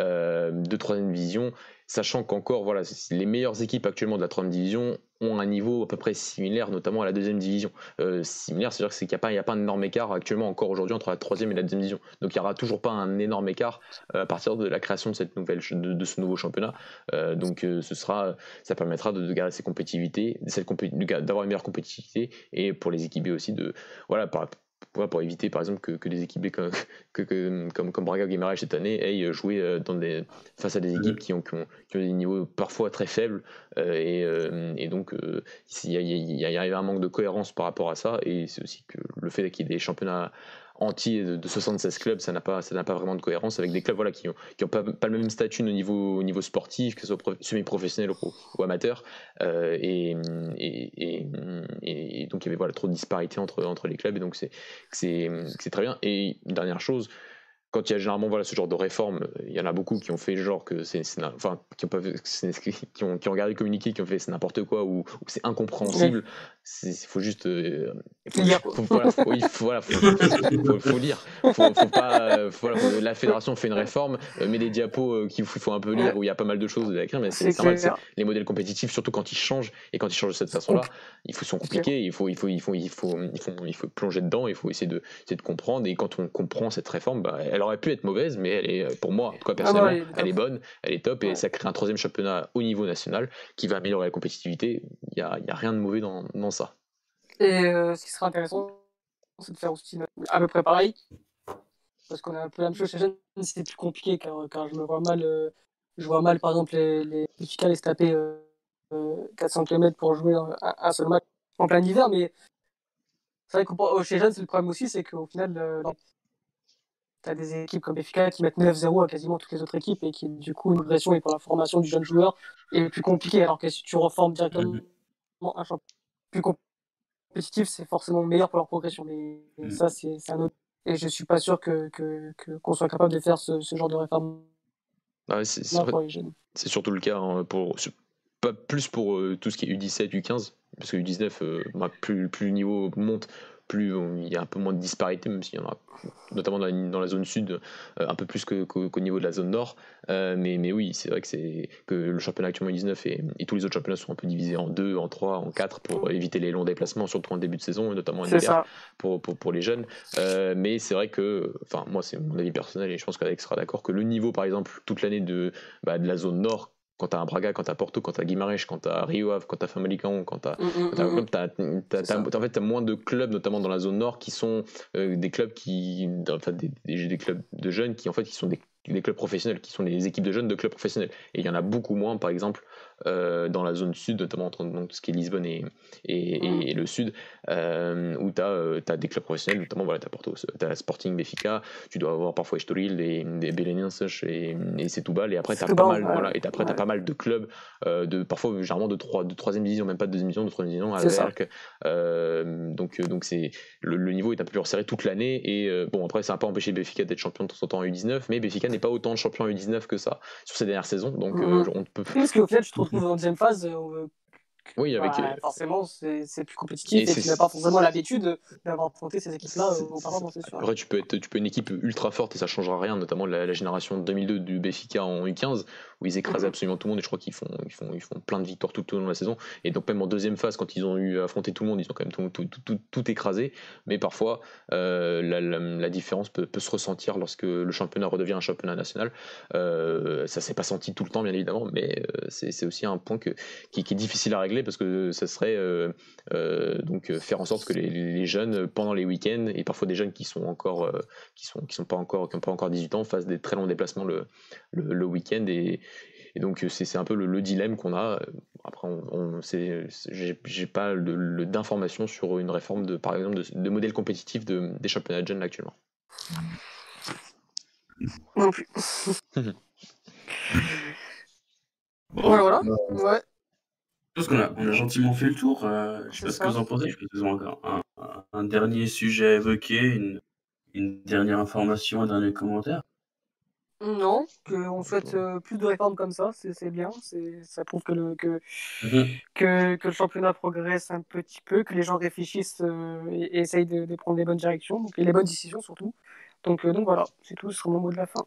euh, de troisième division sachant qu'encore, voilà, les meilleures équipes actuellement de la troisième division ont un niveau à peu près similaire, notamment à la deuxième division. Euh, similaire, c'est-à-dire qu'il n'y a, pas, un énorme écart actuellement encore aujourd'hui entre la troisième et la deuxième division. Donc il n'y aura toujours pas un énorme écart euh, à partir de la création de, cette ce nouveau championnat. Euh, donc ce sera, ça permettra de, garder ces compétitivités, d'avoir une meilleure compétitivité et pour les équipes aussi de, voilà, par, pour éviter par exemple que, que des équipes comme, que, comme, comme Braga Guimaraes cette année aient joué euh, dans des, face à des équipes qui ont, qui ont, des niveaux parfois très faibles euh, et, euh, et, donc il y, y, y, a un manque de cohérence par rapport à ça et c'est aussi que le fait qu'il y ait des championnats anti de, 76 clubs, ça n'a pas, pas vraiment de cohérence avec des clubs voilà, qui n'ont qui ont pas, le même statut au niveau, au niveau sportif, que ce soit semi-professionnel ou, amateur. Euh, et, et, et, donc il y avait voilà, trop de disparités entre, entre les clubs, et donc c'est, très bien. Et dernière chose, quand il y a généralement voilà, ce genre de réforme, il y en a beaucoup qui ont fait genre que c'est, enfin, qui ont, pas, qui, ont, qui ont regardé le communiqué, qui ont fait c'est n'importe quoi ou, c'est incompréhensible. Il faut juste. Euh, faut, voilà, faut, voilà, faut, lire. Faut, pas, voilà, la fédération fait une réforme, euh, met des diapos euh, qu'il faut, un peu lire où il y a pas mal de choses à écrire, mais c'est les modèles compétitifs, surtout quand ils changent et quand ils changent de cette façon-là, ils sont compliqués. Il faut, il faut, il faut, il faut, il faut, il faut plonger dedans. Il faut essayer de, essayer de comprendre. Et quand on comprend cette réforme, bah, elle aurait pu être mauvaise, mais elle est, pour moi, en tout cas ah personnellement, elle est bonne, elle est top, et ça crée un troisième championnat au niveau national qui va améliorer la compétitivité. Il n'y a, y a, rien de mauvais dans, dans ça. Et euh, ce qui serait intéressant, c'est de faire aussi à peu près pareil. Parce qu'on a un peu la même chose chez Jeanne, c'est plus compliqué car, car, je me vois mal, euh, je vois mal par exemple les, les les se taper euh, 400 km pour jouer un, un, seul match en plein hiver, mais c'est vrai que chez Jeanne, c'est le problème aussi, c'est qu'au final, euh, tu as des équipes comme Benfica qui mettent 9-0 à quasiment toutes les autres équipes et qui, du coup, une pression et pour la formation du jeune joueur est plus compliquée. Alors que si tu reformes directement mhm. un champion plus compétitif, c'est forcément meilleur pour leur progression. Mais mhm. ça, c'est un autre. Et je suis pas sûr que qu'on soit capable de faire ce, genre de réforme. Ah c'est surtout le cas hein, pour pas plus pour euh, tout ce qui est U17, U15, parce que U19, euh, bah, plus, plus le niveau monte, plus il y a un peu moins de disparité, même s'il y en a notamment dans la, dans la zone sud euh, un peu plus qu'au niveau de la zone nord. Euh, mais, mais oui, c'est vrai que, c'est, que le championnat actuellement 19 et, et, tous les autres championnats sont un peu divisés en deux, en trois, en quatre pour éviter les longs déplacements, surtout en début de saison, et notamment en hiver pour, pour, pour, les jeunes. Euh, mais c'est vrai que, enfin, moi, c'est mon avis personnel et je pense qu'Alex sera d'accord que le niveau, par exemple, toute l'année de, bah, de la zone nord quand t'as un Braga, quand t'as Porto, quand t'as Guimarães, quand t'as Rio Ave, quand t'as Famalicão, quand t'as t'as en fait t'as moins de clubs notamment dans la zone nord qui sont euh, des clubs qui enfin des, des, clubs de jeunes qui en fait qui sont des les clubs professionnels, qui sont les équipes de jeunes de clubs professionnels. Et il y en a beaucoup moins, par exemple, euh, dans la zone sud, notamment entre donc, ce qui est Lisbonne et, et, le sud, euh, où tu as, euh, des clubs professionnels, notamment voilà, tu as, Porto, as Sporting Benfica, tu dois avoir parfois Estoril, des, des Belenenses et, et Setúbal, et après tu as, pas mal, voilà, et après, as pas mal de clubs, de, parfois généralement de, 3, de troisième division, même pas de deuxième division, de troisième division, à donc donc c'est le, le, niveau est un peu plus resserré toute l'année, et bon, après, ça n'a pas empêché Benfica d'être champion de temps en temps en U19, mais Benfica n'est pas autant de champion en U19 que ça sur ces dernières saisons, donc on peut. Parce qu'au final, je trouve en deuxième phase, euh, oui, avec... Bah, forcément, c'est plus compétitif et, tu n'as pas forcément l'habitude d'avoir affronté ces équipes-là euh, auparavant, c'est sûr. Après, tu peux, être, tu peux une équipe ultra forte et ça changera rien, notamment la, la génération 2002 du Benfica en U15, où ils écrasent mhm. absolument tout le monde et je crois qu'ils font, ils font, ils font plein de victoires tout, au long de la saison. Et donc, même en deuxième phase, quand ils ont eu affronté tout le monde, ils ont quand même tout, tout, tout, écrasé. Mais parfois, euh, la, la, différence peut, peut, se ressentir lorsque le championnat redevient un championnat national. Euh, ça s'est pas senti tout le temps, bien évidemment, mais euh, c'est aussi un point que, qui, qui, est difficile à régler parce que ça serait euh, donc faire en sorte que les, les, jeunes, pendant les week-ends, et parfois des jeunes qui sont encore, qui sont, qui sont pas encore, qui n'ont pas encore 18 ans, fassent des très longs déplacements le, le, le week-end et, et donc c'est un peu le, dilemme qu'on a. Après, on, on j'ai pas d'informations sur une réforme de, par exemple, de, modèle compétitif de, des championnats de jeunes actuellement. Non plus. voilà. Ouais. Je pense qu'on a, on a gentiment fait le tour. Euh, je sais pas ce que vous en pensez. Je pense que vous avez encore un, un, dernier sujet à évoquer, une, une dernière information, un dernier commentaire. Non, qu'on souhaite euh, plus de réformes comme ça, c'est bien. Ça prouve que le, que, mhm. que, que, le championnat progresse un petit peu, que les gens réfléchissent euh, et, essayent de, de, prendre les bonnes directions, donc, et les bonnes décisions surtout. Donc, euh, donc voilà, c'est tout, ce sera mon mot de la fin.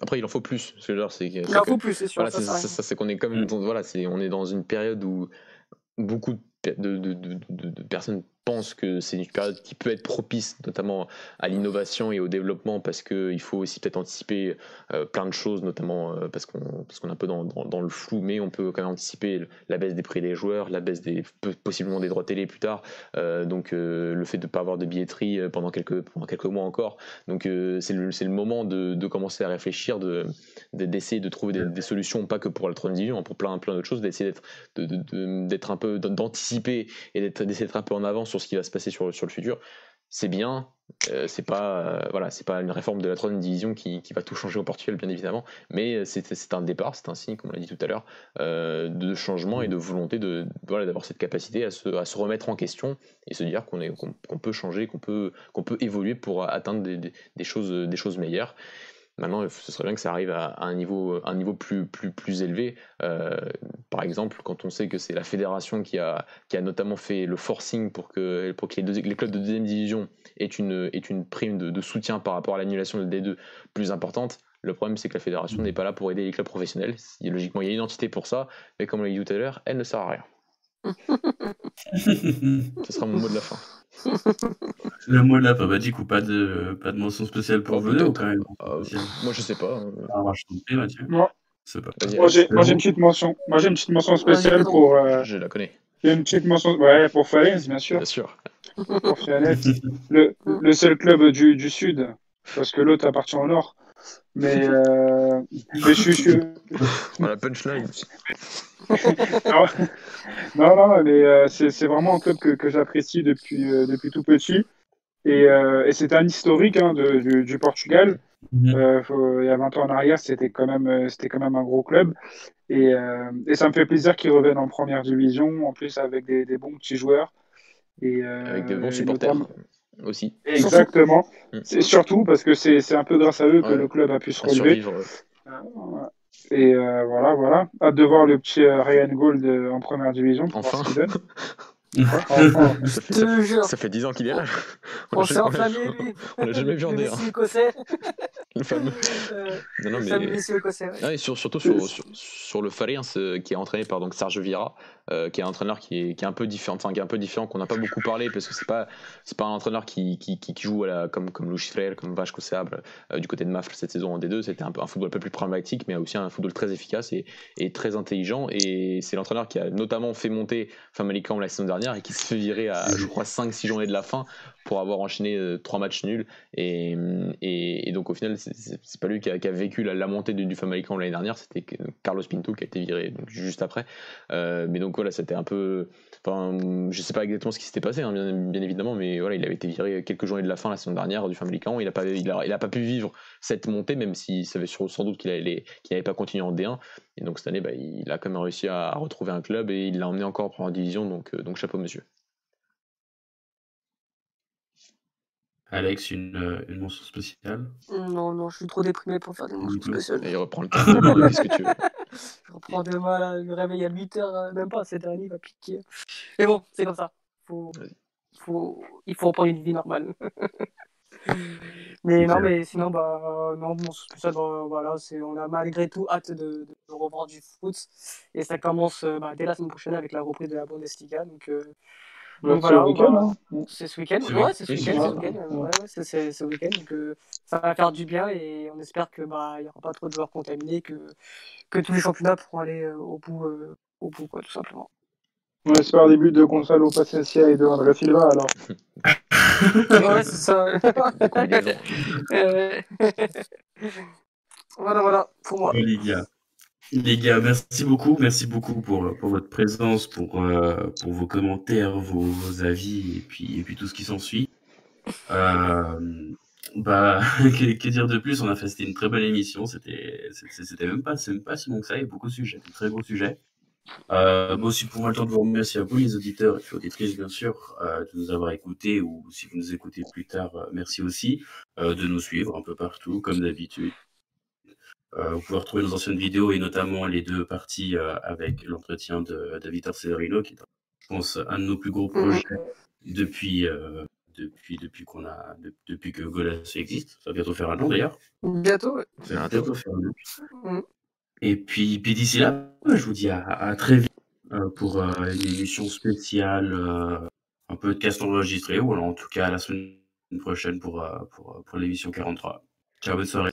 Après, il en faut plus. c'est il en faut plus, c'est sûr. Voilà, ça, c'est qu'on est comme, voilà, c'est on est dans une période où beaucoup de, de, personnes pense que c'est une période qui peut être propice notamment à l'innovation et au développement parce qu'il faut aussi peut-être anticiper euh, plein de choses, notamment euh, parce qu'on est un peu dans, dans, le flou, mais on peut quand même anticiper la baisse des prix des joueurs, la baisse des possiblement des droits télé plus tard, euh, donc le fait de ne pas avoir de billetterie pendant quelques, pendant quelques mois encore. Donc c'est le, le, moment de, commencer à réfléchir, d'essayer de, trouver des, solutions, pas que pour la troisième division, hein, pour plein, plein d'autres choses, d'essayer d'être un peu d'anticiper et d'essayer d'être un peu en avance sur ce qui va se passer sur, sur le futur. C'est bien, euh, c'est pas euh, voilà, c'est pas une réforme de la troisième division qui, qui, va tout changer au Portugal bien évidemment, mais c'est un départ, c'est un signe comme on l'a dit tout à l'heure euh, de changement et de volonté de voilà d'avoir cette capacité à se, à se, remettre en question et se dire qu'on est qu'on peut changer, qu'on peut qu'on peut évoluer pour atteindre des, des, choses des choses meilleures. Maintenant, ce serait bien que ça arrive à, un niveau, plus, élevé. Euh, par exemple, quand on sait que c'est la fédération qui a, notamment fait le forcing pour que, les, clubs de deuxième division aient une, prime de, de soutien par rapport à l'annulation de D2 plus importante, le problème, c'est que la fédération n'est pas là pour aider les clubs professionnels. Logiquement, il y a une entité pour ça, mais comme on l'a dit tout à l'heure, elle ne sert à rien. Ce sera mon mot de la fin. Le mot de la fin, bah, du coup, pas de, pas de mention spéciale pour oh, quand même. Euh, moi, je sais pas. Hein. Ah, moi, je prie, Mathieu. Moi, moi j'ai une petite mention. Moi, j'ai une petite mention spéciale pour. Euh... Je la connais. J'ai une petite mention. Ouais, pour Falaise, bien sûr. Bien sûr. Pour Falaise. le, le seul club du, du Sud, parce que l'autre appartient au Nord. Mais, euh, mais je suis. la punchline. non, non, mais euh, c'est vraiment un club que, que j'apprécie depuis, euh, depuis tout petit. Et, euh, et c'est un historique hein, de, du, du, Portugal. Mhm. Euh, faut, il y a 20 ans en arrière, c'était quand, même, c'était quand même un gros club. Et, et ça me fait plaisir qu'ils reviennent en première division, en plus avec des, des bons petits joueurs. Et, avec des bons supporters aussi. Exactement. C'est surtout parce que c'est un peu grâce à eux que le club a pu se relever. Euh, et euh, voilà, voilà. Hâte de voir le petit euh, Ryan Gold en première division. Enfin. ça, fait, 10 ans qu'il est là. On, s'est enflammé, lui. On l'a jamais vu en dehors. écossais. Le fameux. non, non, mais... écossais, ouais. surtout sur, sur, sur, le Fariens, qui est entraîné par donc, Serge Vira, euh, qui est un entraîneur qui est, qui est, un peu différent, enfin qui est un peu différent, qu'on n'a pas beaucoup parlé parce que c'est pas c'est pas un entraîneur qui, qui, qui joue à la, comme comme Louis Frère, comme Vasco Seable euh, du côté de Mafle cette saison en D2. C'était un, un, football un peu plus pragmatique, mais aussi un football très efficace et, et très intelligent. Et c'est l'entraîneur qui a notamment fait monter Famalicão la saison dernière et qui se fait virer à je crois 5-6 journées de la fin pour avoir enchaîné euh, trois matchs nuls. Et, et, donc au final, c'est pas lui qui a, vécu la, montée du, du Famalicão l'année dernière, c'était Carlos Pinto qui a été viré juste après. Euh, mais donc voilà, c'était un peu. Enfin, je sais pas exactement ce qui s'était passé, hein, bien, évidemment, mais voilà, il avait été viré quelques journées de la fin la saison dernière du Famalicão. Il n'a pas, il a, il a, pas pu vivre cette montée, même s'il savait sans doute qu'il n'avait pas continué en D1. Et donc cette année, bah, il a quand même réussi à, retrouver un club et il l'a emmené encore en première division, donc, euh, donc chapeau monsieur. Alex, une, euh, une mention spéciale? Non, non, je suis trop déprimé pour faire des mentions spéciales. Et il reprend le temps qu'est-ce que tu veux Je reprends demain, là, me réveille à 8h, euh, même pas, cette année, il va piquer. Mais bon, c'est comme ça. Faut, faut, il faut reprendre une vie normale. mais non, mais sinon, bah, non, bon, spécial, bah, voilà, c'est, on a malgré tout hâte de, de, revoir du foot. Et ça commence bah, dès la semaine prochaine avec la reprise de la Bundesliga. Donc, euh, donc voilà, hein. c'est ce week-end. Ouais, c'est ce week-end. Ouais, c'est ce week-end. Donc euh, ça va faire du bien et on espère que bah il y aura pas trop de joueurs contaminés, que que tous les championnats pourront aller euh, au bout, euh, au bout quoi, tout simplement. On espère des buts de Gonzalo Paciencia et de André Silva alors. ouais, c'est ça. voilà, voilà, pour moi. Les gars, merci beaucoup, merci beaucoup pour, pour votre présence, pour, euh, pour vos commentaires, vos, avis et puis, et puis tout ce qui s'ensuit. Euh, bah, que, dire de plus? On a fait une très belle émission. C'était même pas c'est même pas si bon que ça. Il y a beaucoup de sujets, de très gros sujets. Euh, moi aussi, pour moi, le temps de vous remercier à vous, les auditeurs et auditrices, bien sûr, euh, de nous avoir écoutés ou si vous nous écoutez plus tard, euh, merci aussi euh, de nous suivre un peu partout, comme d'habitude. Euh, vous pouvez retrouver nos anciennes vidéos et notamment les deux parties euh, avec l'entretien de David Arcelorino, qui est, je pense, un de nos plus gros mhm. projets depuis, euh, depuis, depuis, qu'on a, depuis que Golas existe. Ça va bientôt faire un an d'ailleurs. Bientôt, Ça va bientôt faire un an. Mhm. Et puis, puis d'ici là, je vous dis à, très vite pour une émission spéciale, un peu de cast enregistré, ou alors en tout cas à la semaine prochaine pour, pour, pour l'émission 43. Ciao, bonne soirée.